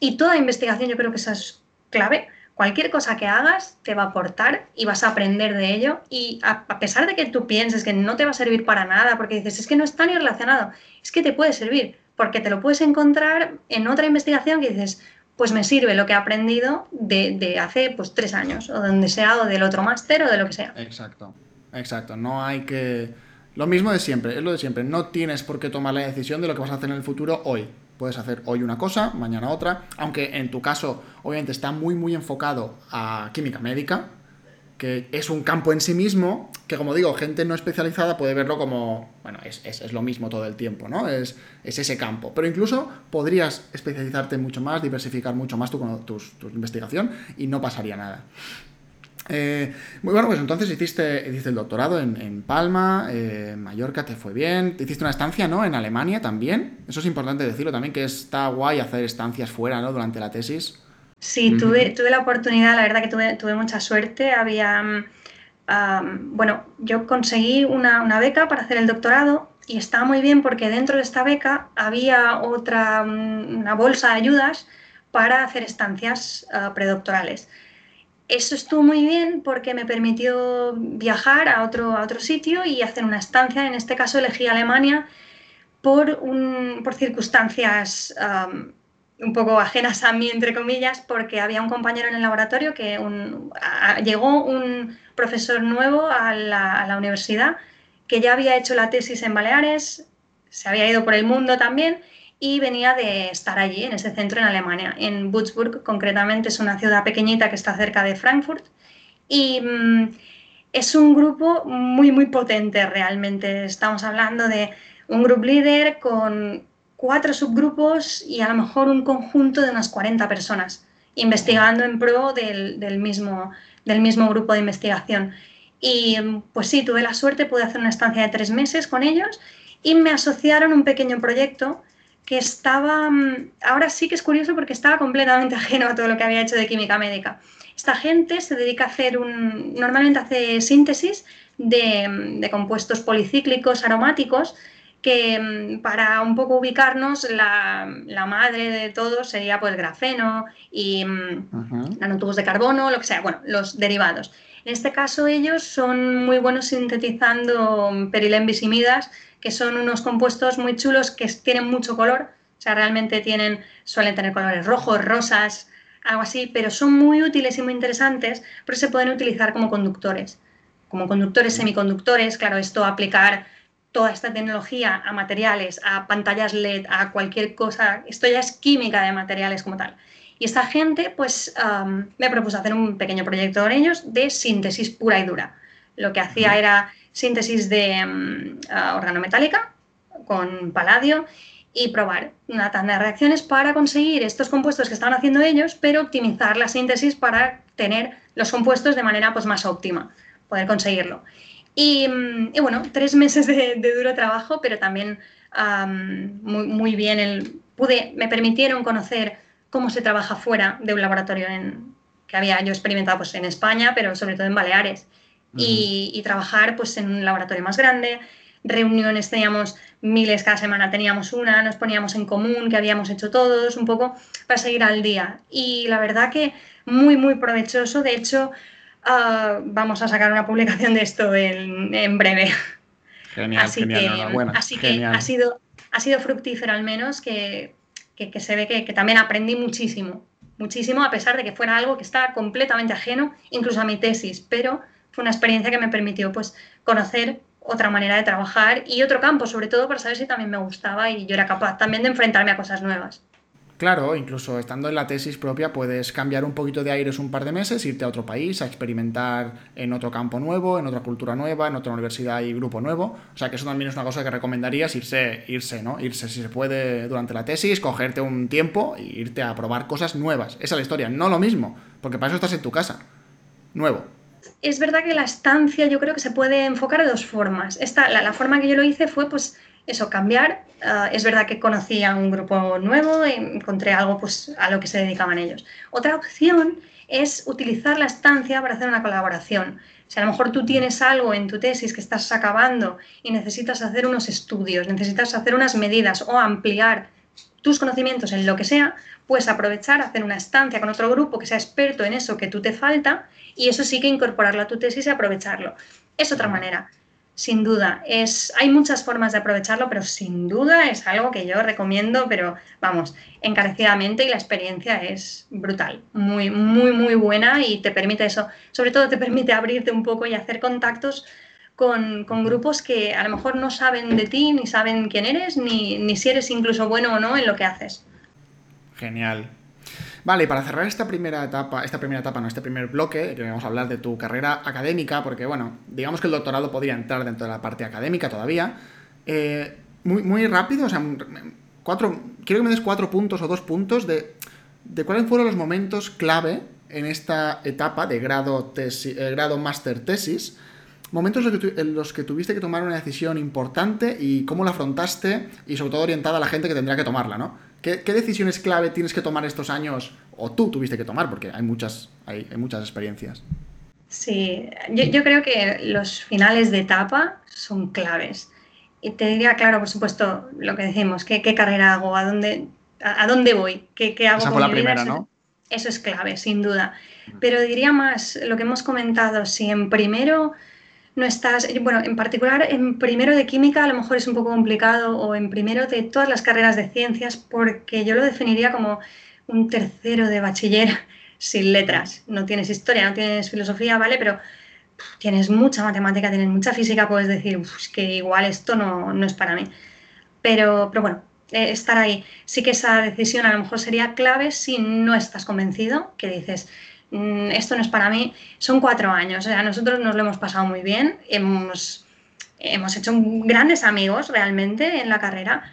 S2: y toda investigación, yo creo que esa es clave, cualquier cosa que hagas te va a aportar y vas a aprender de ello. Y a, pesar de que tú pienses que no te va a servir para nada, porque dices, es que no está ni relacionado, es que te puede servir, porque te lo puedes encontrar en otra investigación que dices, pues me sirve lo que he aprendido de, hace pues tres años, o donde sea, o del otro máster, o de lo que sea.
S1: Exacto, exacto, no hay que... Lo mismo de siempre, es lo de siempre, no tienes por qué tomar la decisión de lo que vas a hacer en el futuro hoy Puedes hacer hoy una cosa, mañana otra, aunque en tu caso obviamente está muy muy enfocado a química médica, que es un campo en sí mismo, que como digo, gente no especializada puede verlo como, bueno, es, lo mismo todo el tiempo, ¿no? Es, es, ese campo. Pero incluso podrías especializarte mucho más, diversificar mucho más tu, tu investigación y no pasaría nada. Eh, muy bueno, pues entonces hiciste, hiciste el doctorado en, Palma, eh, en Mallorca te fue bien, hiciste una estancia, ¿no? En Alemania también. Eso es importante decirlo también, que está guay hacer estancias fuera, ¿no? Durante la tesis.
S2: Sí, tuve, tuve la oportunidad, la verdad que tuve, tuve mucha suerte. Había, bueno, yo conseguí una, una, beca para hacer el doctorado y estaba muy bien porque dentro de esta beca había otra, una bolsa de ayudas para hacer estancias uh, predoctorales eso estuvo muy bien porque me permitió viajar a otro, a otro sitio y hacer una estancia. En este caso elegí Alemania por, por circunstancias un poco ajenas a mí, entre comillas, porque había un compañero en el laboratorio que llegó un profesor nuevo a la, a la universidad que ya había hecho la tesis en Baleares, se había ido por el mundo también y venía de estar allí, en ese centro en Alemania, en Würzburg concretamente, es una ciudad pequeñita que está cerca de Frankfurt y mm, es un grupo muy, muy potente realmente. Estamos hablando de un grupo líder con cuatro subgrupos y a lo mejor un conjunto de unas 40 personas investigando en pro del, del mismo, del mismo grupo de investigación. Y pues sí, tuve la suerte, pude hacer una estancia de tres meses con ellos y me asociaron un pequeño proyecto que estaba, mm, ahora sí que es curioso porque estaba completamente ajeno a todo lo que había hecho de química médica. Esta gente se dedica a hacer un, normalmente hace síntesis de, mm, de compuestos policíclicos aromáticos que mm, para un poco ubicarnos la, la, madre de todo sería pues grafeno y nanotubos de carbono, lo que sea, bueno, los derivados. En este caso ellos son muy buenos sintetizando perilenvisimidas que son unos compuestos muy chulos que tienen mucho color, o sea, realmente tienen, suelen tener colores rojos, rosas, algo así, pero son muy útiles y muy interesantes porque se pueden utilizar como conductores, como conductores semiconductores, claro, esto aplicar toda esta tecnología a materiales, a pantallas LED, a cualquier cosa, esto ya es química de materiales como tal. Y esta gente, pues, me propuso hacer un pequeño proyecto con ellos de síntesis pura y dura. Lo que hacía era síntesis de mm, organometálica con paladio y probar una tanda de reacciones para conseguir estos compuestos que estaban haciendo ellos, pero optimizar la síntesis para tener los compuestos de manera pues, más óptima, poder conseguirlo. Y, mm, bueno, tres meses de, duro trabajo, pero también muy, muy, bien. El, pude, me permitieron conocer cómo se trabaja fuera de un laboratorio en, que había yo experimentado pues, en España, pero sobre todo en Baleares y, trabajar pues, en un laboratorio más grande. Reuniones teníamos miles cada semana, teníamos una, nos poníamos en común, que habíamos hecho todos, un poco para seguir al día. Y la verdad que muy, muy provechoso. De hecho, ah, vamos a sacar una publicación de esto en, breve.
S1: Genial, así
S2: genial,
S1: que,
S2: así que ha sido, ha sido fructífero al menos, que, que, se ve que, que, también aprendí muchísimo, muchísimo, a pesar de que fuera algo que estaba completamente ajeno, incluso a mi tesis, pero fue una experiencia que me permitió pues, conocer otra manera de trabajar y otro campo, sobre todo para saber si también me gustaba y yo era capaz también de enfrentarme a cosas nuevas.
S1: Claro, incluso estando en la tesis propia puedes cambiar un poquito de aires un par de meses, irte a otro país, a experimentar en otro campo nuevo, en otra cultura nueva, en otra universidad y grupo nuevo. O sea que eso también es una cosa que recomendarías, irse, irse, ¿no? Irse si se puede durante la tesis, cogerte un tiempo e irte a probar cosas nuevas. Esa es la historia, no lo mismo, porque para eso estás en tu casa. Nuevo
S2: es verdad que la estancia yo creo que se puede enfocar de dos formas. Esta, la, forma que yo lo hice fue pues eso, cambiar. Ah, es verdad que conocí a un grupo nuevo, encontré algo pues, a lo que se dedicaban ellos. Otra opción es utilizar la estancia para hacer una colaboración. Si a lo mejor tú tienes algo en tu tesis que estás acabando y necesitas hacer unos estudios, necesitas hacer unas medidas o ampliar tus conocimientos en lo que sea, puedes aprovechar, hacer una estancia con otro grupo que sea experto en eso que tú te falta y eso sí que incorporarlo a tu tesis y aprovecharlo. Es otra manera sin duda. Es, hay muchas formas de aprovecharlo, pero sin duda es algo que yo recomiendo, pero vamos, encarecidamente y la experiencia es brutal, muy, muy, muy buena y te permite eso, sobre todo te permite abrirte un poco y hacer contactos con, grupos que a lo mejor no saben de ti, ni saben quién eres, ni, ni si eres incluso bueno o no en lo que haces.
S1: Genial, Vale, y para cerrar esta primera etapa, esta primera etapa, no, este primer bloque, que vamos a hablar de tu carrera académica, porque bueno, digamos que el doctorado podría entrar dentro de la parte académica todavía. Eh, muy, muy rápido, o sea, cuatro, quiero que me des cuatro puntos o dos puntos de, de cuáles fueron los momentos clave en esta etapa de grado, eh, grado master tesis momentos en los que tuviste que tomar una decisión importante y cómo la afrontaste y sobre todo orientada a la gente que tendrá que tomarla, ¿no? ¿Qué, decisiones clave tienes que tomar estos años o tú tuviste que tomar? Porque hay muchas, hay, muchas experiencias.
S2: Sí, yo, creo que los finales de etapa son claves. Y te diría, claro, por supuesto, lo que decimos, qué, carrera hago, a dónde, a, dónde voy, qué, qué hago
S1: con la primera, ¿no?
S2: Eso es clave, sin duda. Pero diría más lo que hemos comentado, si en primero no estás, bueno, en particular en primero de química a lo mejor es un poco complicado o en primero de todas las carreras de ciencias porque yo lo definiría como un tercero de bachiller sin letras. No tienes historia, no tienes filosofía, ¿vale? Pero tienes mucha matemática, tienes mucha física, puedes decir que igual esto no, no, es para mí. Pero, pero bueno, eh, estar ahí. Sí que esa decisión a lo mejor sería clave si no estás convencido, que dices, esto no es para mí, son cuatro años. O sea, nosotros nos lo hemos pasado muy bien, hemos, hemos hecho grandes amigos realmente en la carrera,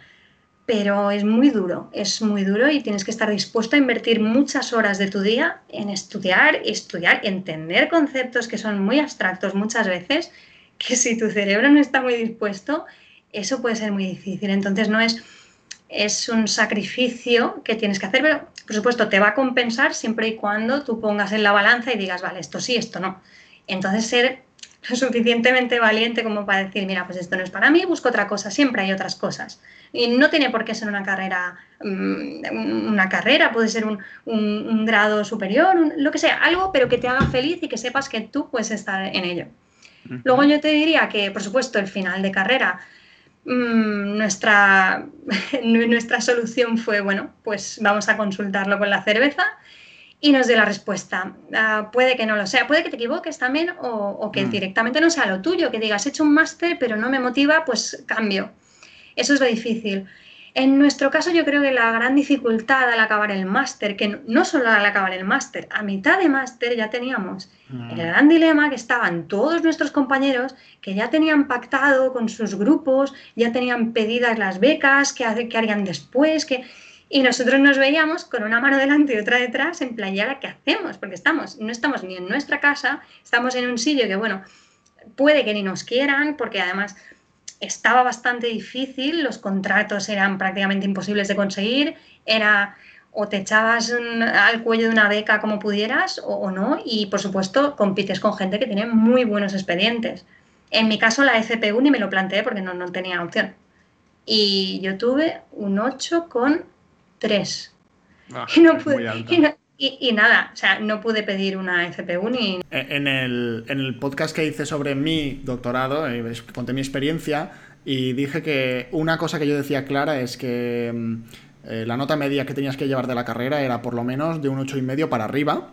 S2: pero es muy duro, es muy duro y tienes que estar dispuesto a invertir muchas horas de tu día en estudiar, estudiar, entender conceptos que son muy abstractos muchas veces, que si tu cerebro no está muy dispuesto, eso puede ser muy difícil. Entonces no es es un sacrificio que tienes que hacer, pero por supuesto te va a compensar siempre y cuando tú pongas en la balanza y digas, vale, esto sí, esto no. Entonces ser lo suficientemente valiente como para decir, mira, pues esto no es para mí, busco otra cosa, siempre hay otras cosas. Y no tiene por qué ser una carrera, mm, una carrera, puede ser un, grado superior, lo que sea, algo, pero que te haga feliz y que sepas que tú puedes estar en ello. Luego yo te diría que, por supuesto, el final de carrera Mm, nuestra, nuestra solución fue, bueno, pues vamos a consultarlo con la cerveza y nos dé la respuesta. Ah, puede que no lo sea, puede que te equivoques también o, que mm. directamente no sea lo tuyo, que digas, he hecho un máster pero no me motiva, pues cambio. Eso es lo difícil. En nuestro caso yo creo que la gran dificultad al acabar el máster, que no solo al acabar el máster, a mitad de máster ya teníamos mm. el gran dilema que estaban todos nuestros compañeros que ya tenían pactado con sus grupos, ya tenían pedidas las becas, qué, harían después, que... Y nosotros nos veíamos con una mano delante y otra detrás en playa, ¿qué hacemos? Porque estamos, no estamos ni en nuestra casa, estamos en un sitio que, bueno, puede que ni nos quieran, porque además estaba bastante difícil, los contratos eran prácticamente imposibles de conseguir, era o te echabas al cuello de una beca como pudieras o, no, y por supuesto compites con gente que tiene muy buenos expedientes. En mi caso la FPU ni me lo planteé porque no, no tenía opción. Y yo tuve un 8 con 3. Ah, y no pude, y, nada, o sea, no pude pedir una FPU ni...
S1: E, en el, en el podcast que hice sobre mi doctorado, eh, conté mi experiencia y dije que una cosa que yo decía clara es que mm, eh, la nota media que tenías que llevar de la carrera era por lo menos de un 8,5 para arriba,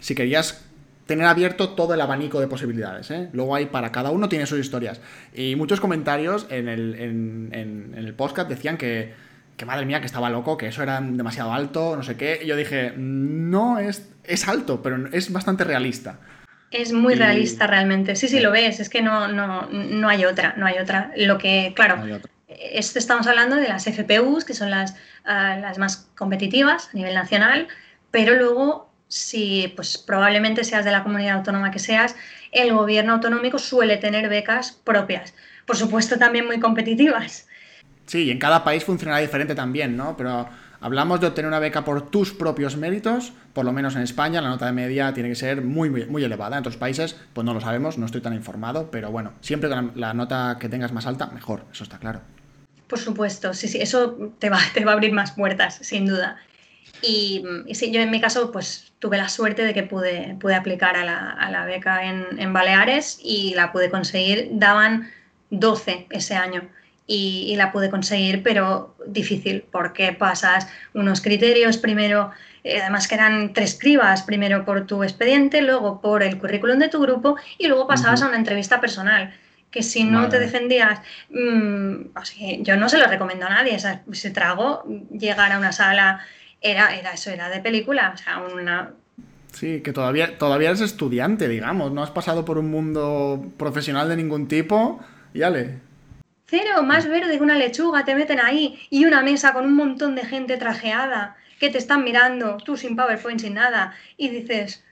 S1: si querías tener abierto todo el abanico de posibilidades. ¿eh? Luego hay para cada uno tiene sus historias. Y muchos comentarios en el, en, en el podcast decían que que madre mía, que estaba loco, que eso era demasiado alto, no sé qué. Y yo dije, no es, es alto, pero es bastante realista.
S2: Es muy realista realmente. Sí, sí, lo ves, es que no, no, no hay otra, no hay otra. Lo que, claro, esto estamos hablando de las FPUs, que son las, ah, las más competitivas a nivel nacional, pero luego, si pues probablemente seas de la comunidad autónoma que seas, el gobierno autonómico suele tener becas propias. Por supuesto, también muy competitivas.
S1: Sí, y en cada país funcionará diferente también, ¿no? Pero hablamos de obtener una beca por tus propios méritos, por lo menos en España la nota de media tiene que ser muy, muy, elevada. En otros países, pues no lo sabemos, no estoy tan informado, pero bueno, siempre la, nota que tengas más alta, mejor, eso está claro.
S2: Por supuesto, sí, sí, eso te va, te va a abrir más puertas, sin duda. Y, sí, yo en mi caso, pues tuve la suerte de que pude, pude aplicar a la, a la beca en, en, Baleares y la pude conseguir. Daban 12 ese año y, y, la pude conseguir, pero difícil porque pasas unos criterios primero. Eh, además que eran tres cribas, primero por tu expediente, luego por el currículum de tu grupo y luego pasabas uh -huh. a una entrevista personal que si no Madre. te defendías, mmm, o sea, yo no se lo recomiendo a nadie, o sea, ese trago, llegar a una sala era, era eso, era de película, o sea, una...
S1: Sí, que todavía, todavía eres estudiante, digamos, no has pasado por un mundo profesional de ningún tipo, y ale.
S2: Cero, más verde que una lechuga, te meten ahí, y una mesa con un montón de gente trajeada, que te están mirando, tú sin PowerPoint, sin nada, y dices,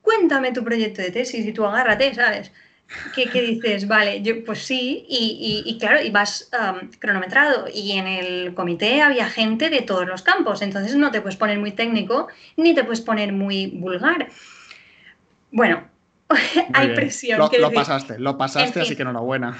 S2: cuéntame tu proyecto de tesis, y tú agárrate, ¿sabes? que, que, dices, vale, yo pues sí, y, y, y claro, y vas um, cronometrado. Y en el comité había gente de todos los campos, entonces no te puedes poner muy técnico ni te puedes poner muy vulgar. Bueno, hay
S1: bien.
S2: presión.
S1: Lo, lo
S2: decir,
S1: pasaste, lo pasaste, así que enhorabuena.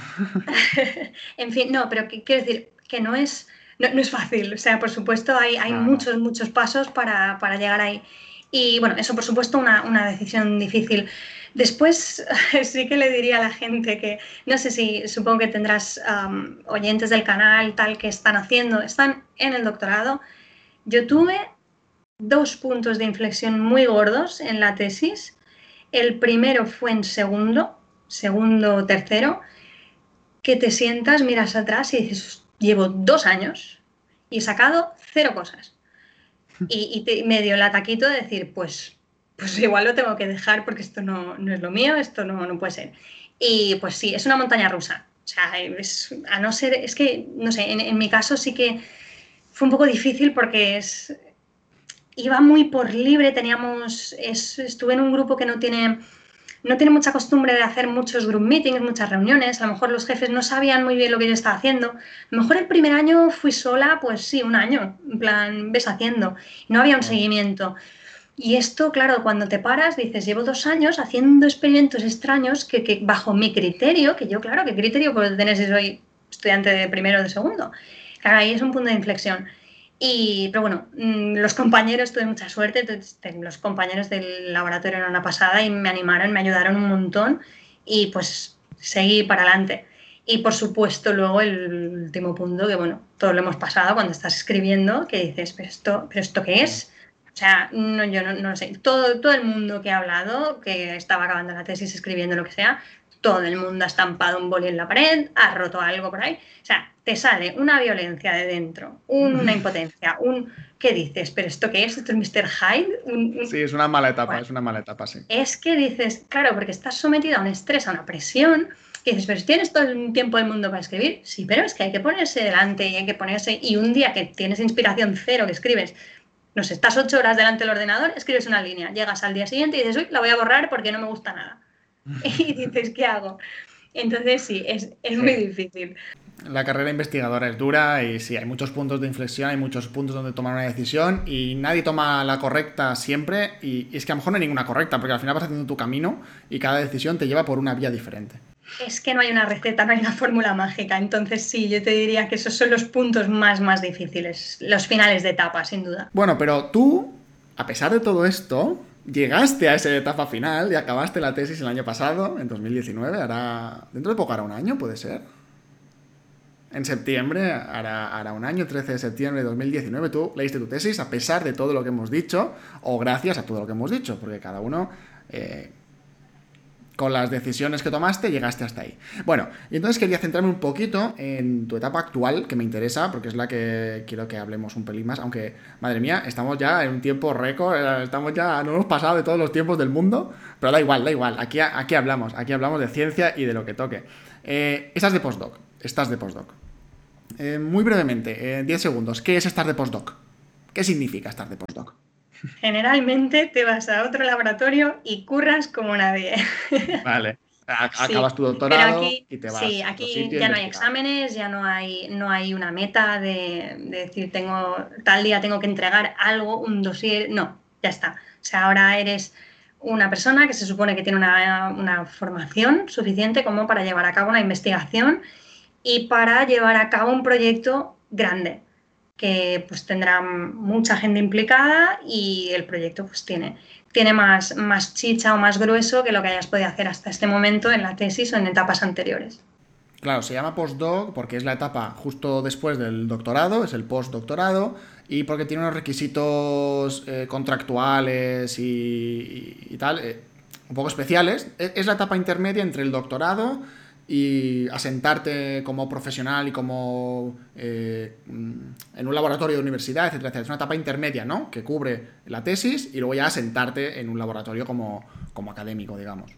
S2: en fin, no, pero quiero decir que no es, no, no, es fácil. O sea, por supuesto, hay, hay muchos, muchos pasos para, para, llegar ahí. Y bueno, eso por supuesto una, una decisión difícil. Después sí que le diría a la gente que, no sé si supongo que tendrás um, oyentes del canal tal que están haciendo, están en el doctorado. Yo tuve dos puntos de inflexión muy gordos en la tesis. El primero fue en segundo, segundo, tercero, que te sientas, miras atrás y dices, llevo dos años y he sacado cero cosas. Y, y te, me dio el ataquito de decir, pues pues igual lo tengo que dejar porque esto no, no es lo mío, esto no, no, puede ser. Y pues sí, es una montaña rusa. O sea, es, a no ser, es que, no sé, en, en, mi caso sí que fue un poco difícil porque es, iba muy por libre, teníamos, es, estuve en un grupo que no tiene, no tiene mucha costumbre de hacer muchos group meetings, muchas reuniones, a lo mejor los jefes no sabían muy bien lo que yo estaba haciendo. A lo mejor el primer año fui sola, pues sí, un año, en plan, ves haciendo, no había un seguimiento. Y esto, claro, cuando te paras, dices, llevo dos años haciendo experimentos extraños que, que bajo mi criterio, que yo, claro, ¿qué criterio puedo tener si soy estudiante de primero o de segundo? Claro, ahí es un punto de inflexión. Y, pero bueno, mm, los compañeros, tuve mucha suerte, los compañeros del laboratorio eran una pasada y me animaron, me ayudaron un montón y pues seguí para adelante. Y por supuesto luego el último punto, que bueno, todo lo hemos pasado cuando estás escribiendo, que dices, pero esto, ¿pero esto qué es? O sea, no, yo no, no lo sé. Todo, todo el mundo que ha hablado, que estaba acabando la tesis, escribiendo lo que sea, todo el mundo ha estampado un boli en la pared, ha roto algo por ahí. O sea, te sale una violencia de dentro, una impotencia, un... ¿Qué dices? ¿Pero esto qué es? ¿Esto es Mr. Hyde? Un,
S1: un... Sí, es una mala etapa, bueno, es una mala etapa, sí.
S2: Es que dices, claro, porque estás sometido a un estrés, a una presión, y dices, pero tienes todo el tiempo del mundo para escribir. Sí, pero es que hay que ponerse delante y hay que ponerse... Y un día que tienes inspiración cero, que escribes no sé, estás ocho horas delante del ordenador, escribes una línea, llegas al día siguiente y dices, uy, la voy a borrar porque no me gusta nada. y dices, ¿qué hago? Entonces sí, es, es sí. muy difícil.
S1: La carrera investigadora es dura y sí, hay muchos puntos de inflexión, hay muchos puntos donde tomar una decisión y nadie toma la correcta siempre y, y es que a lo mejor no hay ninguna correcta porque al final vas haciendo tu camino y cada decisión te lleva por una vía diferente.
S2: Es que no hay una receta, no hay una fórmula mágica. Entonces sí, yo te diría que esos son los puntos más, más difíciles, los finales de etapa, sin duda.
S1: Bueno, pero tú, a pesar de todo esto, llegaste a esa etapa final y acabaste la tesis el año pasado, en 2019, hará... Dentro de poco hará un año, puede ser. En septiembre, hará, un año, 13 de septiembre de 2019, tú leíste tu tesis a pesar de todo lo que hemos dicho, o gracias a todo lo que hemos dicho, porque cada uno... Eh, con las decisiones que tomaste llegaste hasta ahí. Bueno, y entonces quería centrarme un poquito en tu etapa actual, que me interesa, porque es la que quiero que hablemos un pelín más, aunque, madre mía, estamos ya en un tiempo récord, eh, estamos ya, no hemos pasado de todos los tiempos del mundo, pero da igual, da igual, aquí, aquí hablamos, aquí hablamos de ciencia y de lo que toque. Eh, estás de postdoc, estás de postdoc. Eh, muy brevemente, en 10 segundos, ¿qué es estar de postdoc? ¿Qué significa estar de postdoc?
S2: Generalmente te vas a otro laboratorio y curras como nadie.
S1: Vale. Acabas sí, tu doctorado
S2: aquí,
S1: y te vas.
S2: Sí, aquí ya no hay exámenes, ya no hay, no hay una meta de, de, decir tengo tal día tengo que entregar algo, un dossier. No, ya está. O sea, ahora eres una persona que se supone que tiene una, una formación suficiente como para llevar a cabo una investigación y para llevar a cabo un proyecto grande que pues tendrá mucha gente implicada y el proyecto pues tiene, tiene más, más chicha o más grueso que lo que hayas podido hacer hasta este momento en la tesis o en etapas anteriores.
S1: Claro, se llama postdoc porque es la etapa justo después del doctorado, es el postdoctorado, y porque tiene unos requisitos eh, contractuales y, tal, eh, un poco especiales. E, es, la etapa intermedia entre el doctorado y asentarte como profesional y como eh, en un laboratorio de universidad, etcétera, etcétera. Es una etapa intermedia, ¿no? Que cubre la tesis y luego ya asentarte en un laboratorio como, como académico, digamos.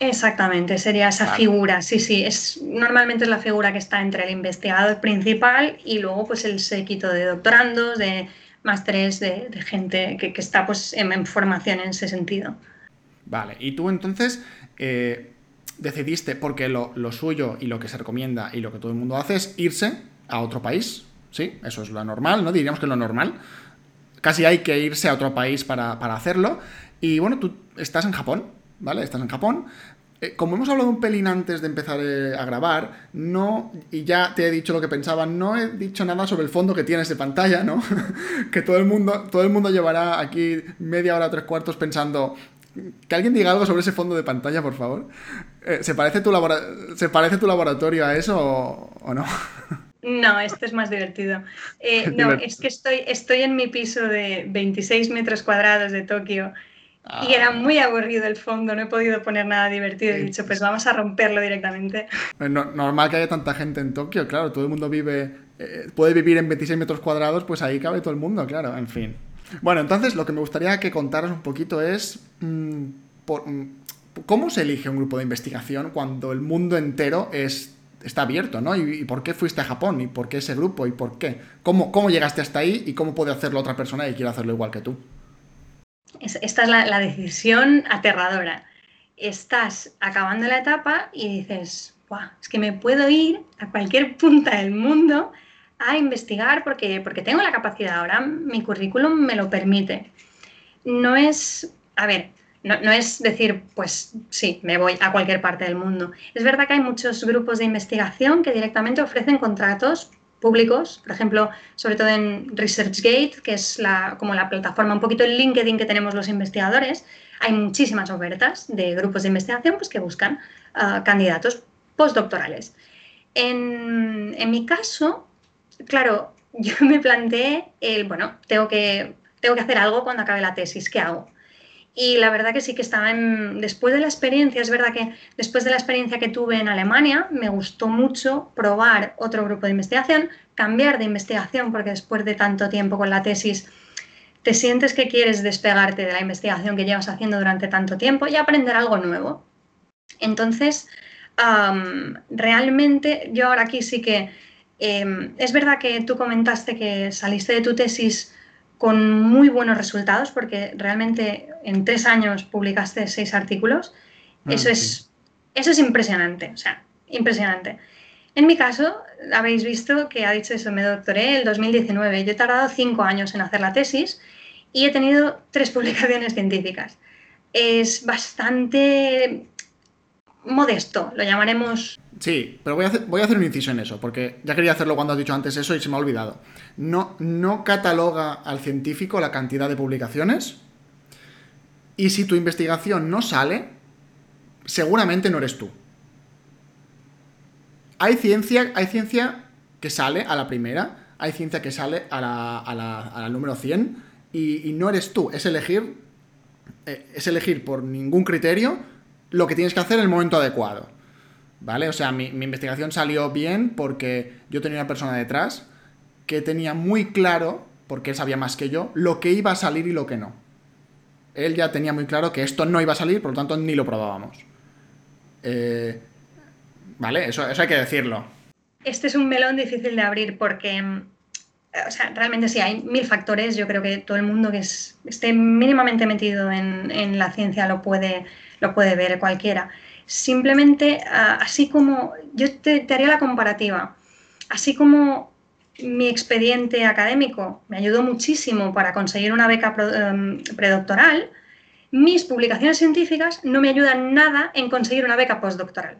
S2: Exactamente, sería esa figura, sí, sí, es, normalmente es la figura que está entre el investigador principal y luego pues el séquito de doctorandos, de másteres, de, de gente que, está pues en, formación en ese sentido.
S1: Vale, y tú entonces eh, decidiste, porque lo, suyo y lo que se recomienda y lo que todo el mundo hace es irse a otro país, ¿sí? Eso es lo normal, ¿no? Diríamos que es lo normal. Casi hay que irse a otro país para, para hacerlo. Y bueno, tú estás en Japón, ¿vale? Estás en Japón, eh, como hemos hablado un pelín antes de empezar eh, a grabar, no, y ya te he dicho lo que pensaba, no he dicho nada sobre el fondo que tienes de pantalla, ¿no? que todo el mundo, todo el mundo llevará aquí media hora, tres cuartos pensando. Que alguien diga algo sobre ese fondo de pantalla, por favor. Eh, ¿se, parece tu ¿Se parece tu laboratorio a eso o, no?
S2: No, esto es más divertido. no, es que estoy, estoy en mi piso de 26 metros cuadrados de Tokio y era muy aburrido el fondo, no he podido poner nada divertido. He dicho, pues vamos a romperlo directamente.
S1: normal que haya tanta gente en Tokio, claro, todo el mundo vive, eh, puede vivir en 26 metros cuadrados, pues ahí cabe todo el mundo, claro, en fin. Bueno, entonces lo que me gustaría que contaras un poquito es mm, mm, cómo se elige un grupo de investigación cuando el mundo entero es, está abierto, ¿no? Y, por qué fuiste a Japón? ¿Y por qué ese grupo? ¿Y por qué? ¿Cómo, ¿Cómo llegaste hasta ahí? ¿Y cómo puede hacerlo otra persona que quiera hacerlo igual que tú?
S2: esta es la, decisión aterradora. Estás acabando la etapa y dices, es que me puedo ir a cualquier punta del mundo a investigar porque, porque tengo la capacidad ahora, mi currículum me lo permite. No es, a ver, no, no, es decir, pues sí, me voy a cualquier parte del mundo. Es verdad que hay muchos grupos de investigación que directamente ofrecen contratos públicos, por ejemplo, sobre todo en ResearchGate, que es la, como la plataforma, un poquito el LinkedIn que tenemos los investigadores, hay muchísimas ofertas de grupos de investigación pues, que buscan ah, candidatos postdoctorales. En, en, mi caso, claro, yo me planteé el, bueno, tengo que, tengo que hacer algo cuando acabe la tesis, ¿qué hago? Y la verdad que sí que estaba en, después de la experiencia, es verdad que después de la experiencia que tuve en Alemania, me gustó mucho probar otro grupo de investigación, cambiar de investigación, porque después de tanto tiempo con la tesis, te sientes que quieres despegarte de la investigación que llevas haciendo durante tanto tiempo y aprender algo nuevo. Entonces, realmente yo ahora aquí sí que, em, es verdad que tú comentaste que saliste de tu tesis con muy buenos resultados, porque realmente en tres años publicaste seis artículos. Ah, eso, es, eso es impresionante, o sea, impresionante. En mi caso, habéis visto que ha dicho eso, me doctoré el 2019. Yo he tardado cinco años en hacer la tesis y he tenido tres publicaciones científicas. Es bastante modesto, lo llamaremos
S1: Sí, pero voy a, hacer, voy a hacer un inciso en eso, porque ya quería hacerlo cuando has dicho antes eso y se me ha olvidado. No, no cataloga al científico la cantidad de publicaciones. Y si tu investigación no sale, seguramente no eres tú. Hay ciencia, hay ciencia que sale a la primera, hay ciencia que sale a la, a la, número 100 y, no eres tú. Es elegir, eh, es elegir por ningún criterio lo que tienes que hacer en el momento adecuado. ¿Vale? O sea, mi, investigación salió bien porque yo tenía una persona detrás que tenía muy claro, porque él sabía más que yo, lo que iba a salir y lo que no. Él ya tenía muy claro que esto no iba a salir, por lo tanto ni lo probábamos. Eh, ¿Vale? Eso, eso hay que decirlo.
S2: Este es un melón difícil de abrir porque mm, o sea, realmente sí, hay mil factores. Yo creo que todo el mundo que esté mínimamente metido en, en, la ciencia lo puede, lo puede ver, cualquiera. Simplemente, ah, así como yo te, haría la comparativa, así como mi expediente académico me ayudó muchísimo para conseguir una beca em, predoctoral, mis publicaciones científicas no me ayudan nada en conseguir una beca postdoctoral.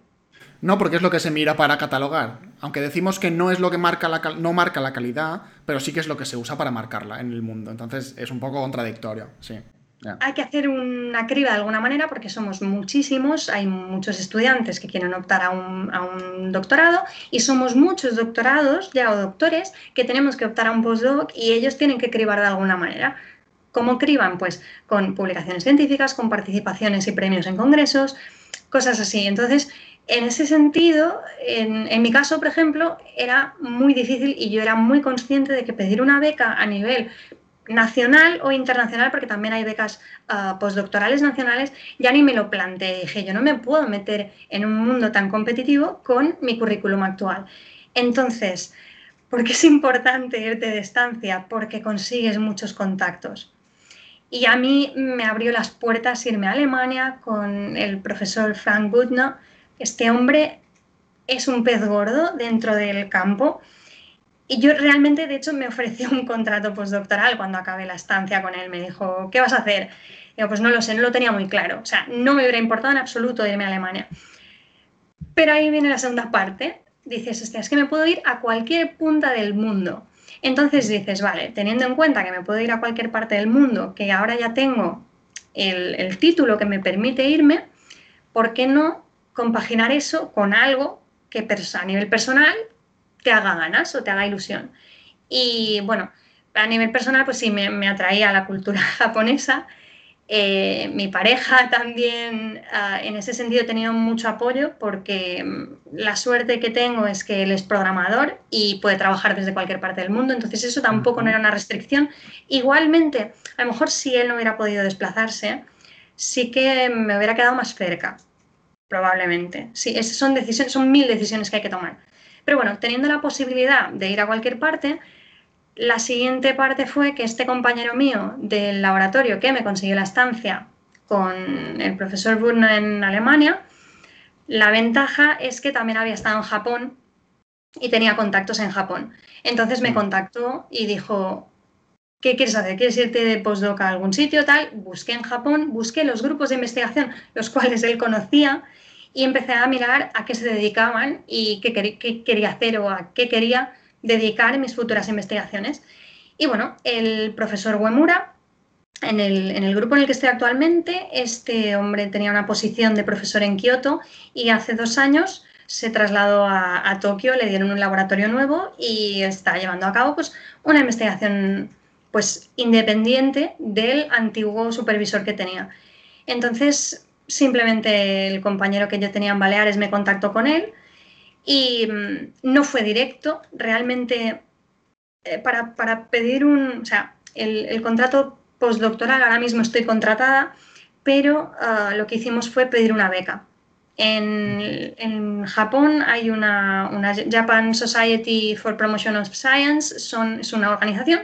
S1: No, porque es lo que se mira para catalogar. Aunque decimos que no es lo que marca la no marca la calidad, pero sí que es lo que se usa para marcarla en el mundo. Entonces es un poco contradictorio, sí.
S2: Hay que hacer una criba de alguna manera porque somos muchísimos, hay muchos estudiantes que quieren optar a un, doctorado y somos muchos doctorados ya o doctores que tenemos que optar a un postdoc y ellos tienen que cribar de alguna manera. ¿Cómo criban? Pues con publicaciones científicas, con participaciones y premios en congresos, cosas así. Entonces, en ese sentido, en, mi caso, por ejemplo, era muy difícil y yo era muy consciente de que pedir una beca a nivel nacional o internacional, porque también hay becas ah, postdoctorales nacionales, ya ni me lo planteé. Dije, yo no me puedo meter en un mundo tan competitivo con mi currículum actual. Entonces, ¿por qué es importante irte de estancia? Porque consigues muchos contactos. Y a mí me abrió las puertas irme a Alemania con el profesor Frank Gutner. Este hombre es un pez gordo dentro del campo y yo realmente, de hecho, me ofreció un contrato postdoctoral cuando acabé la estancia con él. Me dijo, ¿qué vas a hacer? Digo, pues no lo sé, no lo tenía muy claro. O sea, no me hubiera importado en absoluto irme a Alemania. Pero ahí viene la segunda parte. Dices, es que me puedo ir a cualquier punta del mundo. Entonces dices, vale, teniendo en cuenta que me puedo ir a cualquier parte del mundo, que ahora ya tengo el, el título que me permite irme, ¿por qué no compaginar eso con algo que a nivel personal te haga ganas o te haga ilusión. Y bueno, a nivel personal, pues sí, me, atraía la cultura japonesa. Eh, mi pareja también, ah, en ese sentido, he tenido mucho apoyo porque mm, la suerte que tengo es que él es programador y puede trabajar desde cualquier parte del mundo, entonces eso tampoco no era una restricción. Igualmente, a lo mejor si él no hubiera podido desplazarse, sí que me hubiera quedado más cerca, probablemente. Sí, esas son decisiones, son mil decisiones que hay que tomar. Pero bueno, teniendo la posibilidad de ir a cualquier parte, la siguiente parte fue que este compañero mío del laboratorio que me consiguió la estancia con el profesor Brunner en Alemania, la ventaja es que también había estado en Japón y tenía contactos en Japón. Entonces me mm. contactó y dijo, ¿qué quieres hacer? ¿Quieres irte de postdoc a algún sitio? Tal, busqué en Japón, busqué los grupos de investigación, los cuales él conocía, y empecé a mirar a qué se dedicaban y qué, quería hacer o a qué quería dedicar mis futuras investigaciones. Y bueno, el profesor Uemura, en el, en el, grupo en el que estoy actualmente, este hombre tenía una posición de profesor en Kioto y hace dos años se trasladó a, a, Tokio, le dieron un laboratorio nuevo y está llevando a cabo pues, una investigación pues, independiente del antiguo supervisor que tenía. Entonces, simplemente el compañero que yo tenía en Baleares me contactó con él y mm, no fue directo, realmente eh, para, pedir un, o sea, el, contrato postdoctoral, ahora mismo estoy contratada, pero ah, lo que hicimos fue pedir una beca. En, Japón hay una, una, Japan Society for Promotion of Science, son, es una organización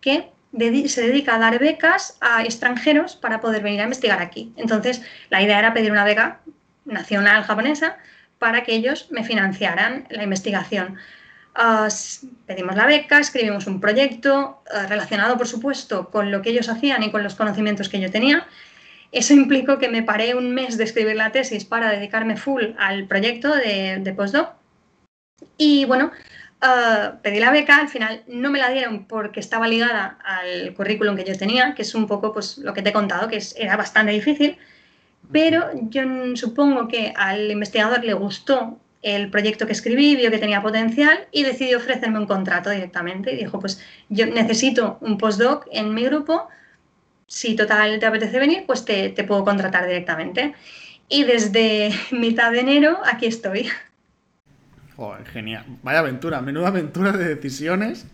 S2: que se dedica a dar becas a extranjeros para poder venir a investigar aquí. Entonces, la idea era pedir una beca nacional japonesa para que ellos me financiaran la investigación. Ah, pedimos la beca, escribimos un proyecto ah, relacionado, por supuesto, con lo que ellos hacían y con los conocimientos que yo tenía. Eso implicó que me paré un mes de escribir la tesis para dedicarme full al proyecto de, de postdoc. Y bueno, Ah, pedí la beca, al final no me la dieron porque estaba ligada al currículum que yo tenía, que es un poco pues, lo que te he contado, que era bastante difícil, pero yo supongo que al investigador le gustó el proyecto que escribí, vio que tenía potencial y decidió ofrecerme un contrato directamente. Y dijo, pues yo necesito un postdoc en mi grupo, si total te apetece venir, pues te, te puedo contratar directamente. Y desde mitad de enero aquí estoy
S1: genial. Vaya aventura, menuda aventura de decisiones.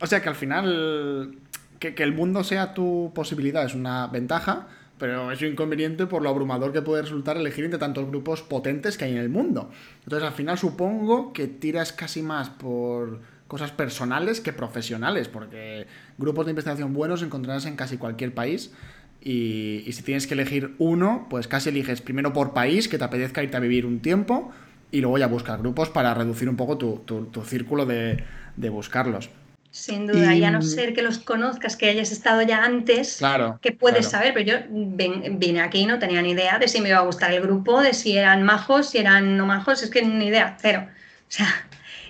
S1: O sea que al final que, el mundo sea tu posibilidad es una ventaja, pero es un inconveniente por lo abrumador que puede resultar elegir entre tantos grupos potentes que hay en el mundo. Entonces al final supongo que tiras casi más por cosas personales que profesionales, porque grupos de investigación buenos encontrarás en casi cualquier país. Y, y si tienes que elegir uno, pues casi eliges primero por país, que te apetezca irte a vivir un tiempo, y luego ya buscar grupos para reducir un poco tu, círculo de, buscarlos.
S2: sin duda, y a no ser que los conozcas, que hayas estado ya antes,
S1: claro,
S2: que puedes saber, pero yo vine aquí y no tenía ni idea de si me iba a gustar el grupo, de si eran majos, si eran no majos, es que ni idea, cero. O sea,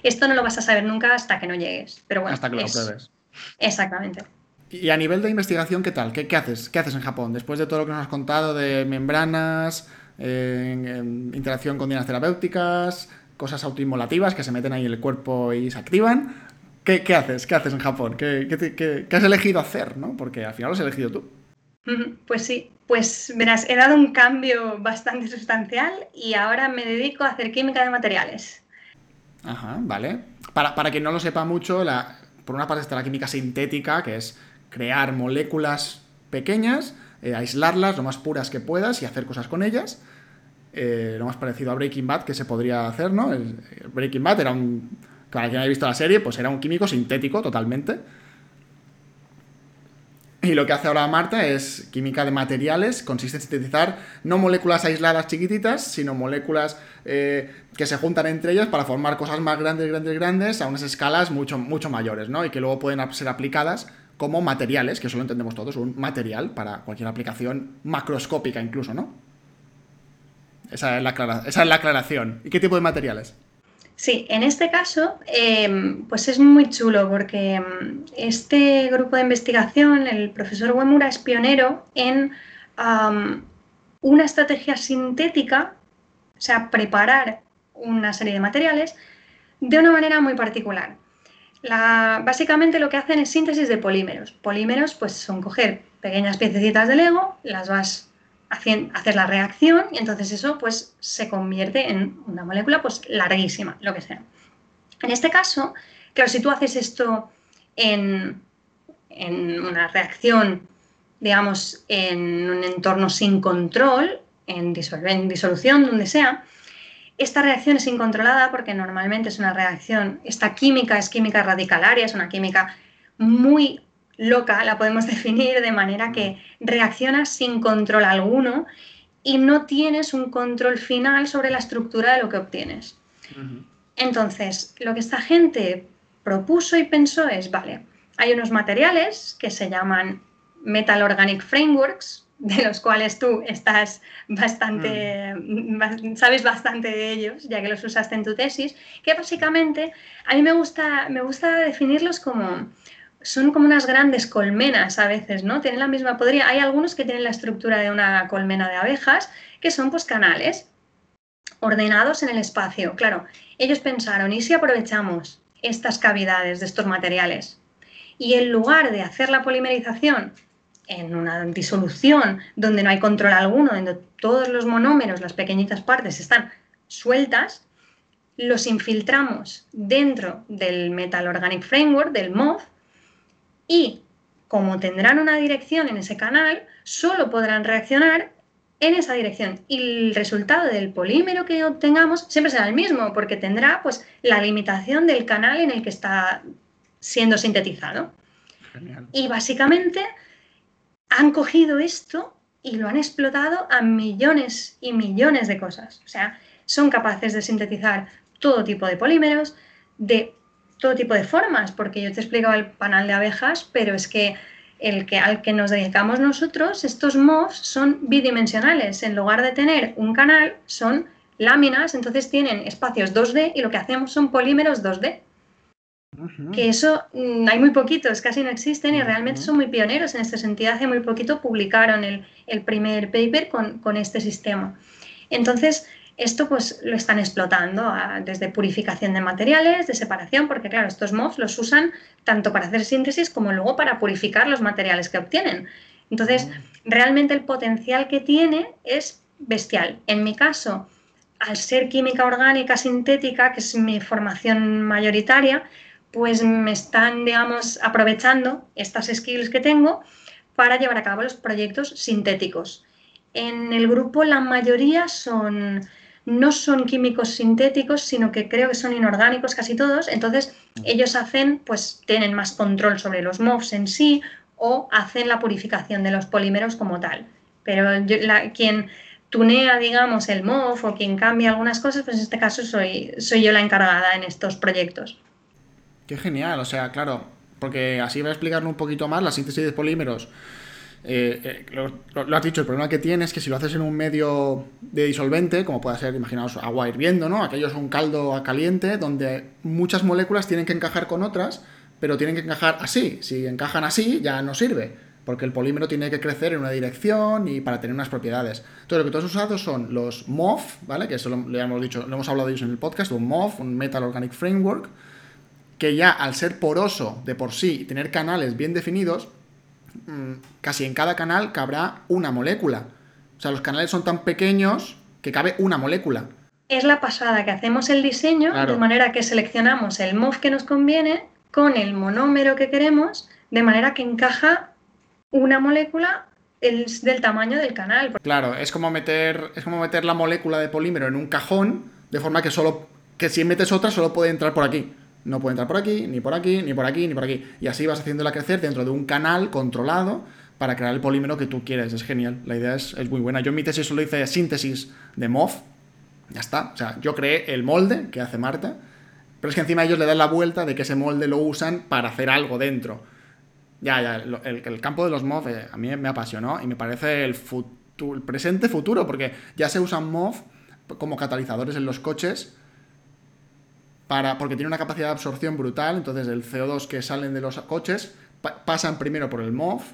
S2: esto no lo vas a saber nunca hasta que no llegues. Pero bueno,
S1: hasta que lo pruebes.
S2: Exactamente.
S1: Y a nivel de investigación, ¿qué tal? ¿Qué, haces? ¿Qué haces en Japón? Después de todo lo que nos has contado de membranas, interacción con dinas terapéuticas, cosas autoinmolativas que se meten ahí en el cuerpo y se activan. ¿Qué, haces? ¿Qué haces en Japón? ¿Qué, has elegido hacer? ¿no? Porque al final lo has elegido tú.
S2: Pues sí, pues verás, he dado un cambio bastante sustancial y ahora me dedico a hacer química de materiales.
S1: Ajá, vale. Para, para quien no lo sepa mucho, la, por una parte está la química sintética, que es crear moléculas pequeñas, eh, aislarlas lo más puras que puedas y hacer cosas con ellas. Eh, lo más parecido a Breaking Bad que se podría hacer, ¿no? Breaking Bad era un para quien haya visto la serie, pues era un químico sintético totalmente. Y lo que hace ahora Marta es química de materiales, consiste en sintetizar no moléculas aisladas chiquititas, sino moléculas eh, que se juntan entre ellas para formar cosas más grandes, grandes, grandes, a unas escalas mucho, mucho mayores, ¿no? Y que luego pueden ser aplicadas como materiales, que eso lo entendemos todos, un material para cualquier aplicación macroscópica incluso, ¿no? Esa es la, esa es la aclaración. ¿Y qué tipo de materiales?
S2: Sí, en este caso, em, pues es muy chulo porque em, este grupo de investigación, el profesor Uemura, es pionero en una estrategia sintética, o sea, preparar una serie de materiales de una manera muy particular. Básicamente lo que hacen es síntesis de polímeros. Polímeros pues son coger pequeñas piececitas de Lego, las vas hacer la reacción y entonces eso pues se convierte en una molécula pues larguísima, lo que sea. En este caso, claro, si tú haces esto en, una reacción, digamos, en un entorno sin control, en disolución, donde sea, esta reacción es incontrolada porque normalmente es una reacción, esta química es química radicalaria, es una química muy loca, la podemos definir de manera que reaccionas sin control alguno y no tienes un control final sobre la estructura de lo que obtienes. Entonces, lo que esta gente propuso y pensó es, vale, hay unos materiales que se llaman Metal Organic Frameworks, de los cuales tú estás bastante, mm. sabes bastante de ellos, ya que los usaste en tu tesis, que básicamente a mí me gusta, me gusta definirlos como son como unas grandes colmenas a veces, ¿no? Tienen la misma, podría, hay algunos que tienen la estructura de una colmena de abejas, que son pues canales ordenados en el espacio. Claro, ellos pensaron, ¿y si aprovechamos estas cavidades de estos materiales? Y en lugar de hacer la polimerización en una disolución donde no hay control alguno, donde todos los monómeros, las pequeñitas partes están sueltas, los infiltramos dentro del Metal Organic Framework, del MOF, y como tendrán una dirección en ese canal, solo podrán reaccionar en esa dirección y el resultado del polímero que obtengamos siempre será el mismo porque tendrá pues la limitación del canal en el que está siendo sintetizado. Y básicamente han cogido esto y lo han explotado a millones y millones de cosas. O sea, son capaces de sintetizar todo tipo de polímeros, de todo tipo de formas, porque yo te he explicado el panal de abejas, pero es que, el que al que nos dedicamos nosotros, estos MOFs son bidimensionales. En lugar de tener un canal, son láminas, entonces tienen espacios 2D y lo que hacemos son polímeros 2D. Que eso mm, hay muy poquitos, casi no existen y realmente son muy pioneros en este sentido. Hace muy poquito publicaron el, el primer paper con, con este sistema. Entonces, esto pues lo están explotando desde purificación de materiales, de separación, porque claro, estos MOFs los usan tanto para hacer síntesis como luego para purificar los materiales que obtienen. Entonces, ah. realmente el potencial que tiene es bestial. En mi caso, al ser química orgánica sintética, que es mi formación mayoritaria, pues me están, digamos, aprovechando estas skills que tengo para llevar a cabo los proyectos sintéticos. En el grupo la mayoría son no son químicos sintéticos, sino que creo que son inorgánicos casi todos. Entonces, mm. ellos hacen, pues tienen más control sobre los MOFs en sí o hacen la purificación de los polímeros como tal. Pero quien tunea, digamos, el MOF o quien cambia algunas cosas, pues en este caso soy, soy yo la encargada en estos proyectos.
S1: Qué genial, o sea, claro, porque así voy a explicarlo un poquito más, la síntesis de polímeros. Eh, eh, lo, has dicho, el problema que tiene es que si lo haces en un medio de disolvente, como puede ser, imaginaos, agua hirviendo, ¿no? Aquello es un caldo caliente donde muchas moléculas tienen que encajar con otras, pero tienen que encajar así. Si encajan así, ya no sirve, porque el polímero tiene que crecer en una dirección y para tener unas propiedades. Entonces, lo que tú has usado son los MOF, ¿vale? Que eso lo, hemos dicho, lo hemos hablado de ellos en el podcast, un MOF, un Metal Organic Framework, que ya al ser poroso de por sí y tener canales bien definidos, mm, casi en cada canal cabrá una molécula. O sea, los canales son tan pequeños que cabe una molécula.
S2: Es la pasada que hacemos el diseño de manera que seleccionamos el MOF que nos conviene con el monómero que queremos, de manera que encaja una molécula del tamaño del canal.
S1: Claro, es como meter, es como meter la molécula de polímero en un cajón, de forma que solo que si metes otra solo puede entrar por aquí. No puede entrar por aquí, ni por aquí, ni por aquí, ni por aquí. Y así vas haciéndola crecer dentro de un canal controlado para crear el polímero que tú quieres. Es genial. La idea es, muy buena. Yo en mi tesis solo hice síntesis de MOF. Ya está. O sea, yo creé el molde que hace Marta. Pero es que encima ellos le dan la vuelta de que ese molde lo usan para hacer algo dentro. Ya, ya. El, campo de los MOF eh, a mí me apasionó y me parece el, el presente futuro. Porque ya se usan MOF como catalizadores en los coches porque tiene una capacidad de absorción brutal, entonces el CO2 que salen de los coches pasan primero por el MOF,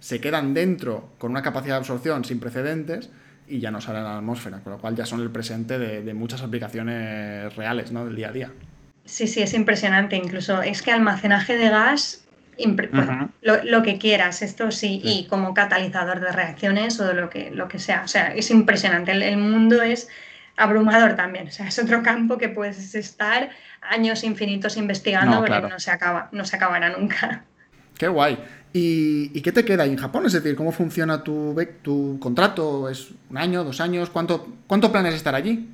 S1: se quedan dentro con una capacidad de absorción sin precedentes y ya no salen a la atmósfera, con lo cual ya son el presente de, muchas aplicaciones reales ¿no? del día a día.
S2: Sí, sí, es impresionante. Incluso es que almacenaje de gas, lo, que quieras, esto sí, y como catalizador de reacciones o de lo que, lo que sea. O sea, es impresionante. el mundo es abrumador también. O sea, es otro campo que puedes estar años infinitos investigando, pero no se acaba, no se acabará nunca.
S1: Qué guay. ¿Y, qué te queda ahí en Japón? Es decir, ¿cómo funciona tu, tu contrato? ¿Es un año, dos años? ¿Cuánto, cuánto planes estar allí?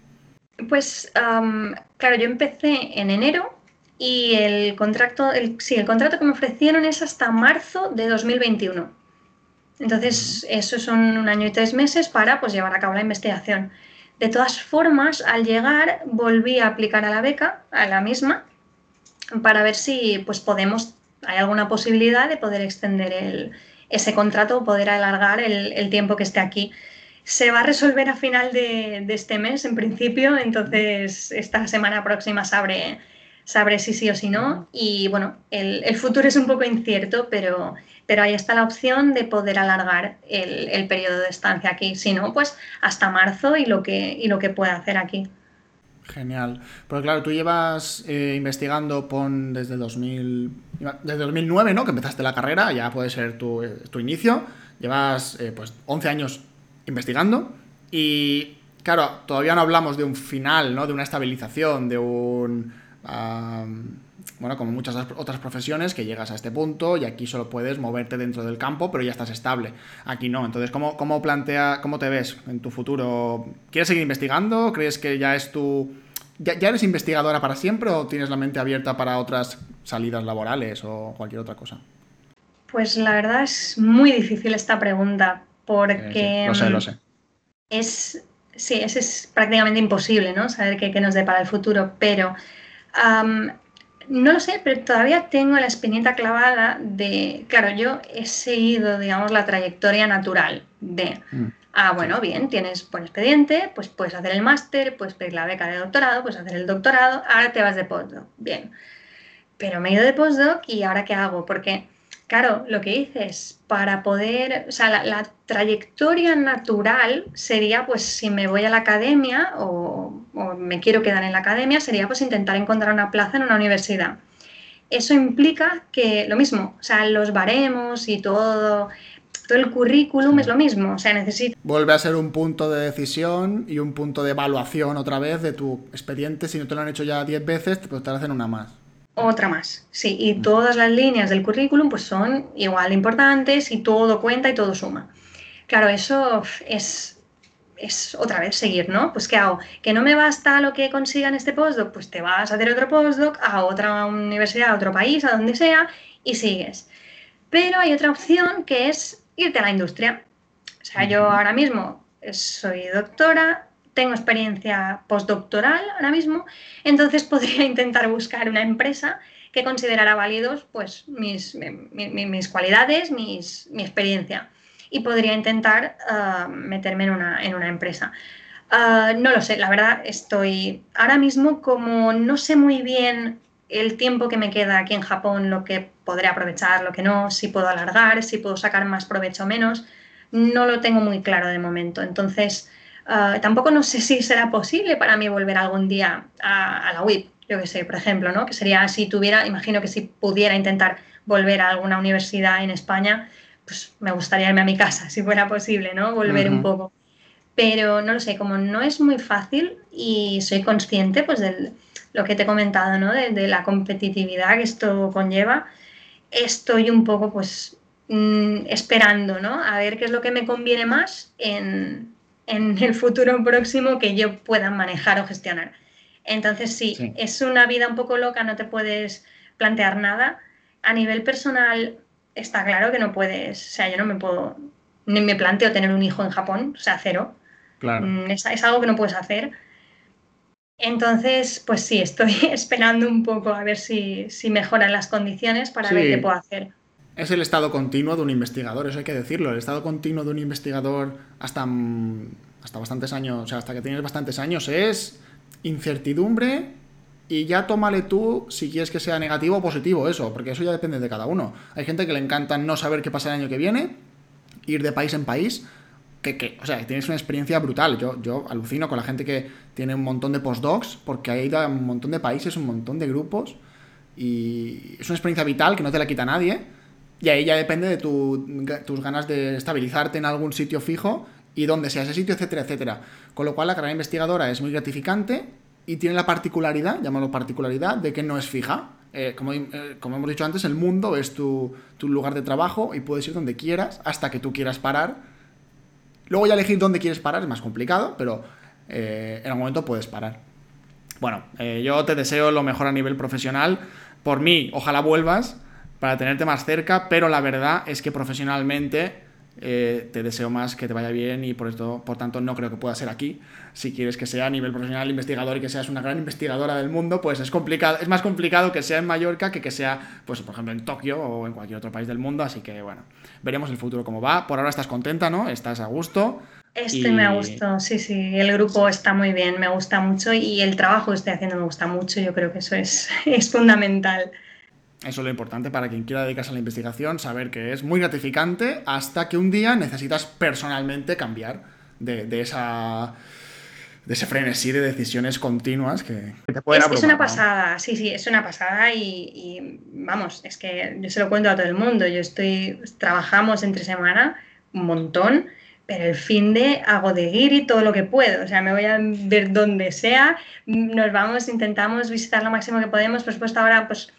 S2: Pues, claro, yo empecé en enero y el contrato, el, sí, el contrato que me ofrecieron es hasta marzo de 2021. Entonces, eso son un año y tres meses para pues, llevar a cabo la investigación. De todas formas, al llegar volví a aplicar a la beca, a la misma, para ver si pues, podemos, hay alguna posibilidad de poder extender ese contrato o poder alargar el, tiempo que esté aquí. Se va a resolver a final de, este mes, en principio, entonces esta semana próxima sabré, sabré si sí o si no. Y bueno, el, el futuro es un poco incierto, pero pero ahí está la opción de poder alargar el, periodo de estancia aquí. Si no, pues hasta marzo y lo que, y lo que pueda hacer aquí.
S1: Genial. Porque claro, tú llevas eh, investigando PON desde, 2000, desde 2009, ¿no? Que empezaste la carrera, ya puede ser tu, eh, inicio. Llevas eh, pues 11 años investigando y claro, todavía no hablamos de un final, ¿no? De una estabilización, de un bueno, como muchas otras profesiones, que llegas a este punto y aquí solo puedes moverte dentro del campo, pero ya estás estable. Aquí no. Entonces, ¿cómo, cómo plantea, cómo te ves en tu futuro? ¿Quieres seguir investigando? ¿Crees que ya es tu... ¿Ya, eres investigadora para siempre o tienes la mente abierta para otras salidas laborales o cualquier otra cosa?
S2: Pues la verdad es muy difícil esta pregunta porque...
S1: Lo sé, lo sé.
S2: Es, sí, es, es prácticamente imposible, ¿no? Saber qué, qué nos depara el futuro, pero no lo sé, pero todavía tengo la espinita clavada de, claro, yo he seguido, digamos, la trayectoria natural de, mm. ah, bueno, bien, tienes buen expediente, pues puedes hacer el máster, puedes pedir la beca de doctorado, puedes hacer el doctorado, ahora te vas de postdoc, bien. Pero me he ido de postdoc y ahora qué hago, porque Claro, lo que dices, para poder, o sea, la, trayectoria natural sería, pues, si me voy a la academia o, me quiero quedar en la academia, sería, pues, intentar encontrar una plaza en una universidad. Eso implica que, lo mismo, o sea, los baremos y todo, todo el currículum es lo mismo, o sea, necesito...
S1: Vuelve a ser un punto de decisión y un punto de evaluación otra vez de tu expediente, si no te lo han hecho ya 10 veces, pues te hacen una más.
S2: Otra más, sí, y mm. todas las líneas del currículum pues son igual importantes y todo cuenta y todo suma. Claro, eso es, es otra vez seguir, ¿no? Pues ¿qué hago? Que no me basta lo que consiga en este postdoc, pues te vas a hacer otro postdoc a otra universidad, a otro país, a donde sea, y sigues. Pero hay otra opción que es irte a la industria. O sea, yo ahora mismo soy doctora, tengo experiencia postdoctoral ahora mismo, entonces podría intentar buscar una empresa que considerara válidos pues, mis, mis cualidades, mis, mi experiencia. Y podría intentar uh, meterme en una, en una empresa. Uh, no lo sé, la verdad estoy ahora mismo como no sé muy bien el tiempo que me queda aquí en Japón, lo que podré aprovechar, lo que no, si puedo alargar, si puedo sacar más provecho o menos, no lo tengo muy claro de momento. Entonces, uh, tampoco no sé si será posible para mí volver algún día a, a la WIP, yo que sé, por ejemplo, ¿no? Que sería si tuviera, imagino que si pudiera intentar volver a alguna universidad en España, pues me gustaría irme a mi casa, si fuera posible, ¿no? Volver un poco. Pero no lo sé, como no es muy fácil y soy consciente, pues, de lo que te he comentado, ¿no? De, de la competitividad que esto conlleva, estoy un poco, pues, mm, esperando, ¿no? A ver qué es lo que me conviene más en, en el futuro próximo que yo pueda manejar o gestionar. Entonces, sí, es una vida un poco loca, no te puedes plantear nada. A nivel personal, está claro que no puedes, o sea, yo no me puedo, ni me planteo tener un hijo en Japón, o sea, cero. Claro. Mm, es, es algo que no puedes hacer. Entonces, pues sí, estoy esperando un poco a ver si, si mejoran las condiciones para ver qué puedo hacer.
S1: Es el estado continuo de un investigador, eso hay que decirlo. El estado continuo de un investigador hasta, mm, hasta bastantes años, o sea, hasta que tienes bastantes años, es incertidumbre y ya tómale tú si quieres que sea negativo o positivo eso, porque eso ya depende de cada uno. Hay gente que le encanta no saber qué pasa el año que viene, ir de país en país, que, que o sea, tienes una experiencia brutal. Yo, yo alucino con la gente que tiene un montón de postdocs, porque ha ido a un montón de países, un montón de grupos, y es una experiencia vital que no te la quita nadie, y ahí ya depende de tus ganas de estabilizarte en algún sitio fijo y donde sea ese sitio, etcétera, etcétera. Con lo cual la carrera investigadora es muy gratificante y tiene la particularidad, llámalo particularidad, de que no es fija. Eh, como, eh, como, hemos dicho antes, el mundo es tu, tu, lugar de trabajo y puedes ir donde quieras hasta que tú quieras parar. Luego ya elegir dónde quieres parar es más complicado, pero eh, en algún momento puedes parar. Bueno, yo te deseo lo mejor a nivel profesional. Por mí, ojalá vuelvas para tenerte más cerca, pero la verdad es que profesionalmente eh, te deseo más que te vaya bien y por esto, por tanto, no creo que pueda ser aquí. Si quieres que sea a nivel profesional investigador y que seas una gran investigadora del mundo, pues es complicado, es más complicado que sea en Mallorca que que sea, pues, por ejemplo, en Tokio o en cualquier otro país del mundo. Así que bueno, veremos el futuro cómo va. Por ahora estás contenta, ¿no? Estás a gusto.
S2: Estoy me gusto, sí, sí. El grupo está muy bien, me gusta mucho y el trabajo que estoy haciendo me gusta mucho. Yo creo que eso es, es fundamental.
S1: Eso es lo importante para quien quiera dedicarse a la investigación, saber que es muy gratificante hasta que un día necesitas personalmente cambiar de, esa de ese frenesí de decisiones continuas que,
S2: te pueden es, es una pasada, sí, sí, es una pasada y, vamos, es que yo se lo cuento a todo el mundo. Yo estoy, trabajamos entre semana un montón, pero el fin de hago de guiri todo lo que puedo. O sea, me voy a ver donde sea, nos vamos, intentamos visitar lo máximo que podemos. Por supuesto, ahora pues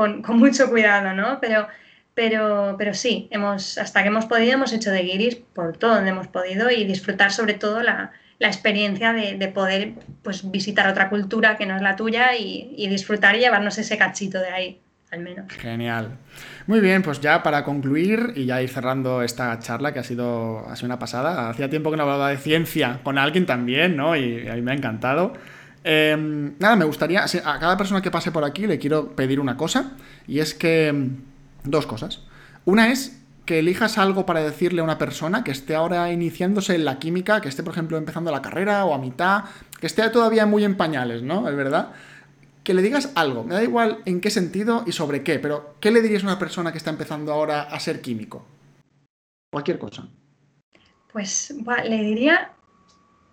S2: con, mucho cuidado, ¿no? Pero, pero, pero sí, hemos, hasta que hemos podido, hemos hecho de guiris por todo donde hemos podido y disfrutar sobre todo la, experiencia de, poder pues, visitar otra cultura que no es la tuya y, disfrutar y llevarnos ese cachito de ahí, al menos.
S1: Genial. Muy bien, pues ya para concluir y ya ir cerrando esta charla que ha sido, ha sido una pasada. Hacía tiempo que no hablaba de ciencia con alguien también, ¿no? Y a mí me ha encantado. Em, nada, me gustaría, a cada persona que pase por aquí le quiero pedir una cosa, y es que, em, dos cosas. Una es que elijas algo para decirle a una persona que esté ahora iniciándose en la química, que esté, por ejemplo, empezando la carrera o a mitad, que esté todavía muy en pañales, ¿no? Es verdad. Que le digas algo, me da igual en qué sentido y sobre qué, pero ¿qué le dirías a una persona que está empezando ahora a ser químico? Cualquier cosa.
S2: Pues le diría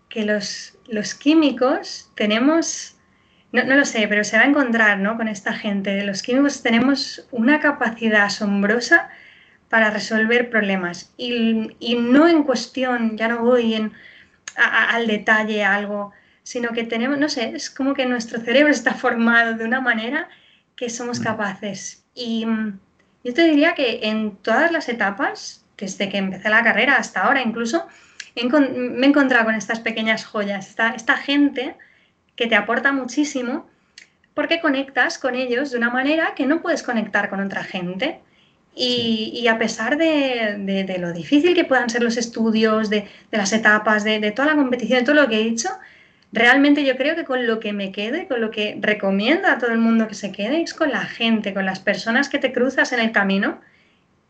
S2: que los, los químicos tenemos, no, lo sé, pero se va a encontrar ¿no? con esta gente. Los químicos tenemos una capacidad asombrosa para resolver problemas y, no en cuestión, ya no voy en, al detalle algo, sino que tenemos, no sé, es como que nuestro cerebro está formado de una manera que somos mm. capaces. Y mm, yo te diría que en todas las etapas, desde que empecé la carrera hasta ahora incluso, me he encontrado con estas pequeñas joyas, esta, esta gente que te aporta muchísimo porque conectas con ellos de una manera que no puedes conectar con otra gente. Y, a pesar de, lo difícil que puedan ser los estudios, de, las etapas, de, toda la competición, de todo lo que he dicho, realmente yo creo que con lo que me quede, con lo que recomiendo a todo el mundo que se quede, es con la gente, con las personas que te cruzas en el camino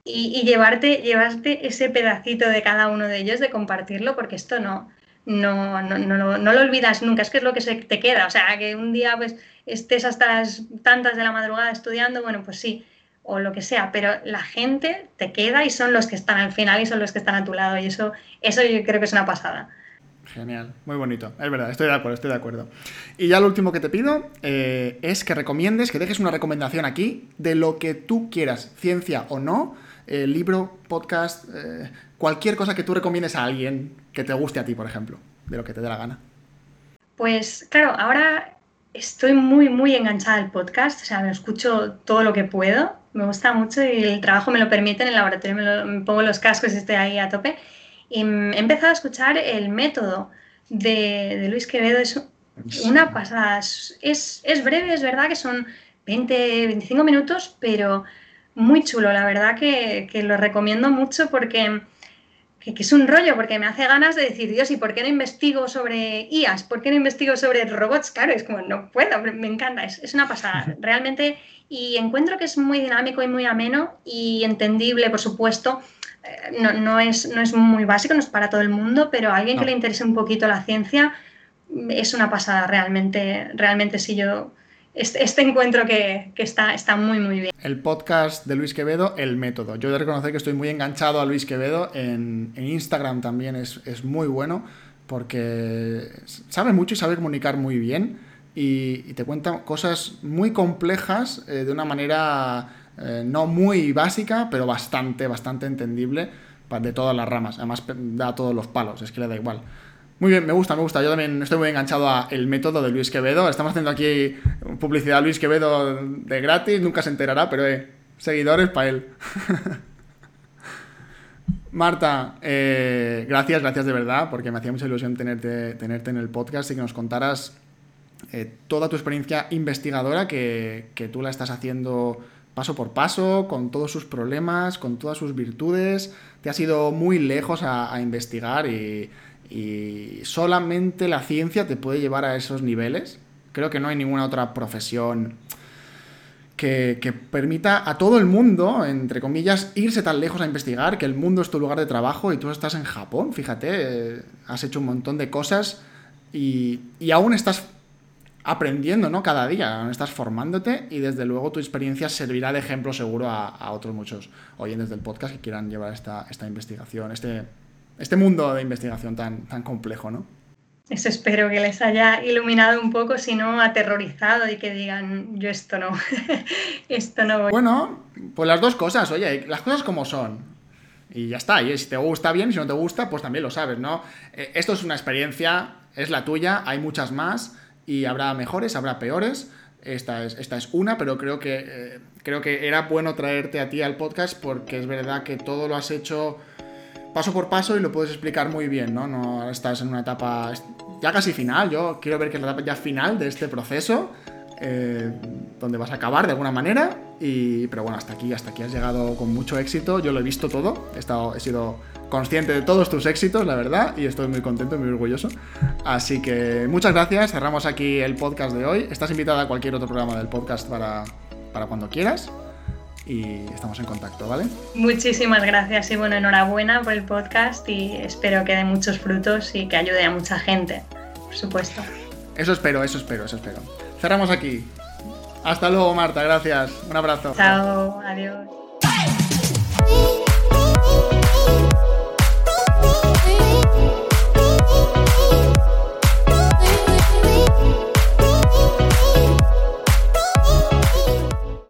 S2: y, llevarte, llevarte ese pedacito de cada uno de ellos, de compartirlo, porque esto no, no, no, no, no, lo olvidas nunca, es que es lo que se te queda. O sea, que un día pues estés hasta las tantas de la madrugada estudiando, bueno, pues sí, o lo que sea, pero la gente te queda y son los que están al final y son los que están a tu lado y eso, eso yo creo que es una pasada.
S1: Genial, muy bonito, es verdad, estoy de acuerdo, estoy de acuerdo. Y ya lo último que te pido eh, es que recomiendes, que dejes una recomendación aquí de lo que tú quieras, ciencia o no, eh, libro, podcast, eh, cualquier cosa que tú recomiendes a alguien que te guste a ti, por ejemplo, de lo que te dé la gana.
S2: Pues claro, ahora estoy muy, muy enganchada al podcast, o sea, me escucho todo lo que puedo, me gusta mucho y el trabajo me lo permite, en el laboratorio me, pongo los cascos y estoy ahí a tope. Y he empezado a escuchar el método de, de Luis Quevedo, es una pasada, es, es breve, es verdad que son 20, 25 minutos, pero muy chulo, la verdad que, que lo recomiendo mucho porque que, es un rollo, porque me hace ganas de decir, Dios, ¿y por qué no investigo sobre IAS? ¿Por qué no investigo sobre robots? Claro, es como, no puedo, me encanta, es, es una pasada, realmente, y encuentro que es muy dinámico y muy ameno y entendible, por supuesto. Eh, no, no, es, no es muy básico, no es para todo el mundo, pero a alguien que le interese un poquito la ciencia es una pasada, realmente, realmente sí yo este, este, encuentro que, está, está muy, muy bien.
S1: El podcast de Luis Quevedo, El Método. Yo he de reconocer que estoy muy enganchado a Luis Quevedo. En, Instagram también es, muy bueno porque sabe mucho y sabe comunicar muy bien y, te cuenta cosas muy complejas eh, de una manera eh, no muy básica, pero bastante, bastante entendible de todas las ramas. Además da todos los palos, es que le da igual. Muy bien, me gusta, me gusta. Yo también estoy muy enganchado a el método de Luis Quevedo. Estamos haciendo aquí publicidad Luis Quevedo de gratis, nunca se enterará, pero eh, seguidores para él. Marta, eh, gracias, gracias de verdad, porque me hacía mucha ilusión tenerte, tenerte en el podcast y que nos contaras eh, toda tu experiencia investigadora, que, tú la estás haciendo paso por paso, con todos sus problemas, con todas sus virtudes. Te has ido muy lejos a investigar y solamente la ciencia te puede llevar a esos niveles. Creo que no hay ninguna otra profesión que, permita a todo el mundo, entre comillas, irse tan lejos a investigar, que el mundo es tu lugar de trabajo y tú estás en Japón, fíjate, eh, has hecho un montón de cosas y, aún estás aprendiendo, ¿no? Cada día, aún estás formándote y desde luego tu experiencia servirá de ejemplo seguro a, otros muchos oyentes del podcast que quieran llevar esta, esta investigación, este, este mundo de investigación tan, tan complejo, ¿no?
S2: Eso espero que les haya iluminado un poco, si no aterrorizado y que digan, yo esto no, esto no voy.
S1: Bueno, pues las dos cosas, oye, las cosas como son. Y ya está, y si te gusta bien, si no te gusta, pues también lo sabes, ¿no? Eh, esto es una experiencia, es la tuya, hay muchas más y habrá mejores, habrá peores. Esta es, esta es una, pero creo que, eh, creo que era bueno traerte a ti al podcast porque es verdad que todo lo has hecho paso por paso y lo puedes explicar muy bien, ¿no? No estás en una etapa ya casi final, yo quiero ver que la etapa ya final de este proceso, eh, donde vas a acabar de alguna manera, y, pero bueno, hasta aquí, hasta aquí has llegado con mucho éxito, yo lo he visto todo, he, estado, he sido consciente de todos tus éxitos, la verdad, y estoy muy contento muy orgulloso. Así que muchas gracias, cerramos aquí el podcast de hoy, estás invitada a cualquier otro programa del podcast para, para cuando quieras y estamos en contacto, ¿vale?
S2: Muchísimas gracias y bueno, enhorabuena por el podcast y espero que dé muchos frutos y que ayude a mucha gente, por supuesto.
S1: Eso espero, eso espero, eso espero. Cerramos aquí. Hasta luego, Marta, gracias. Un abrazo.
S2: Chao, adiós.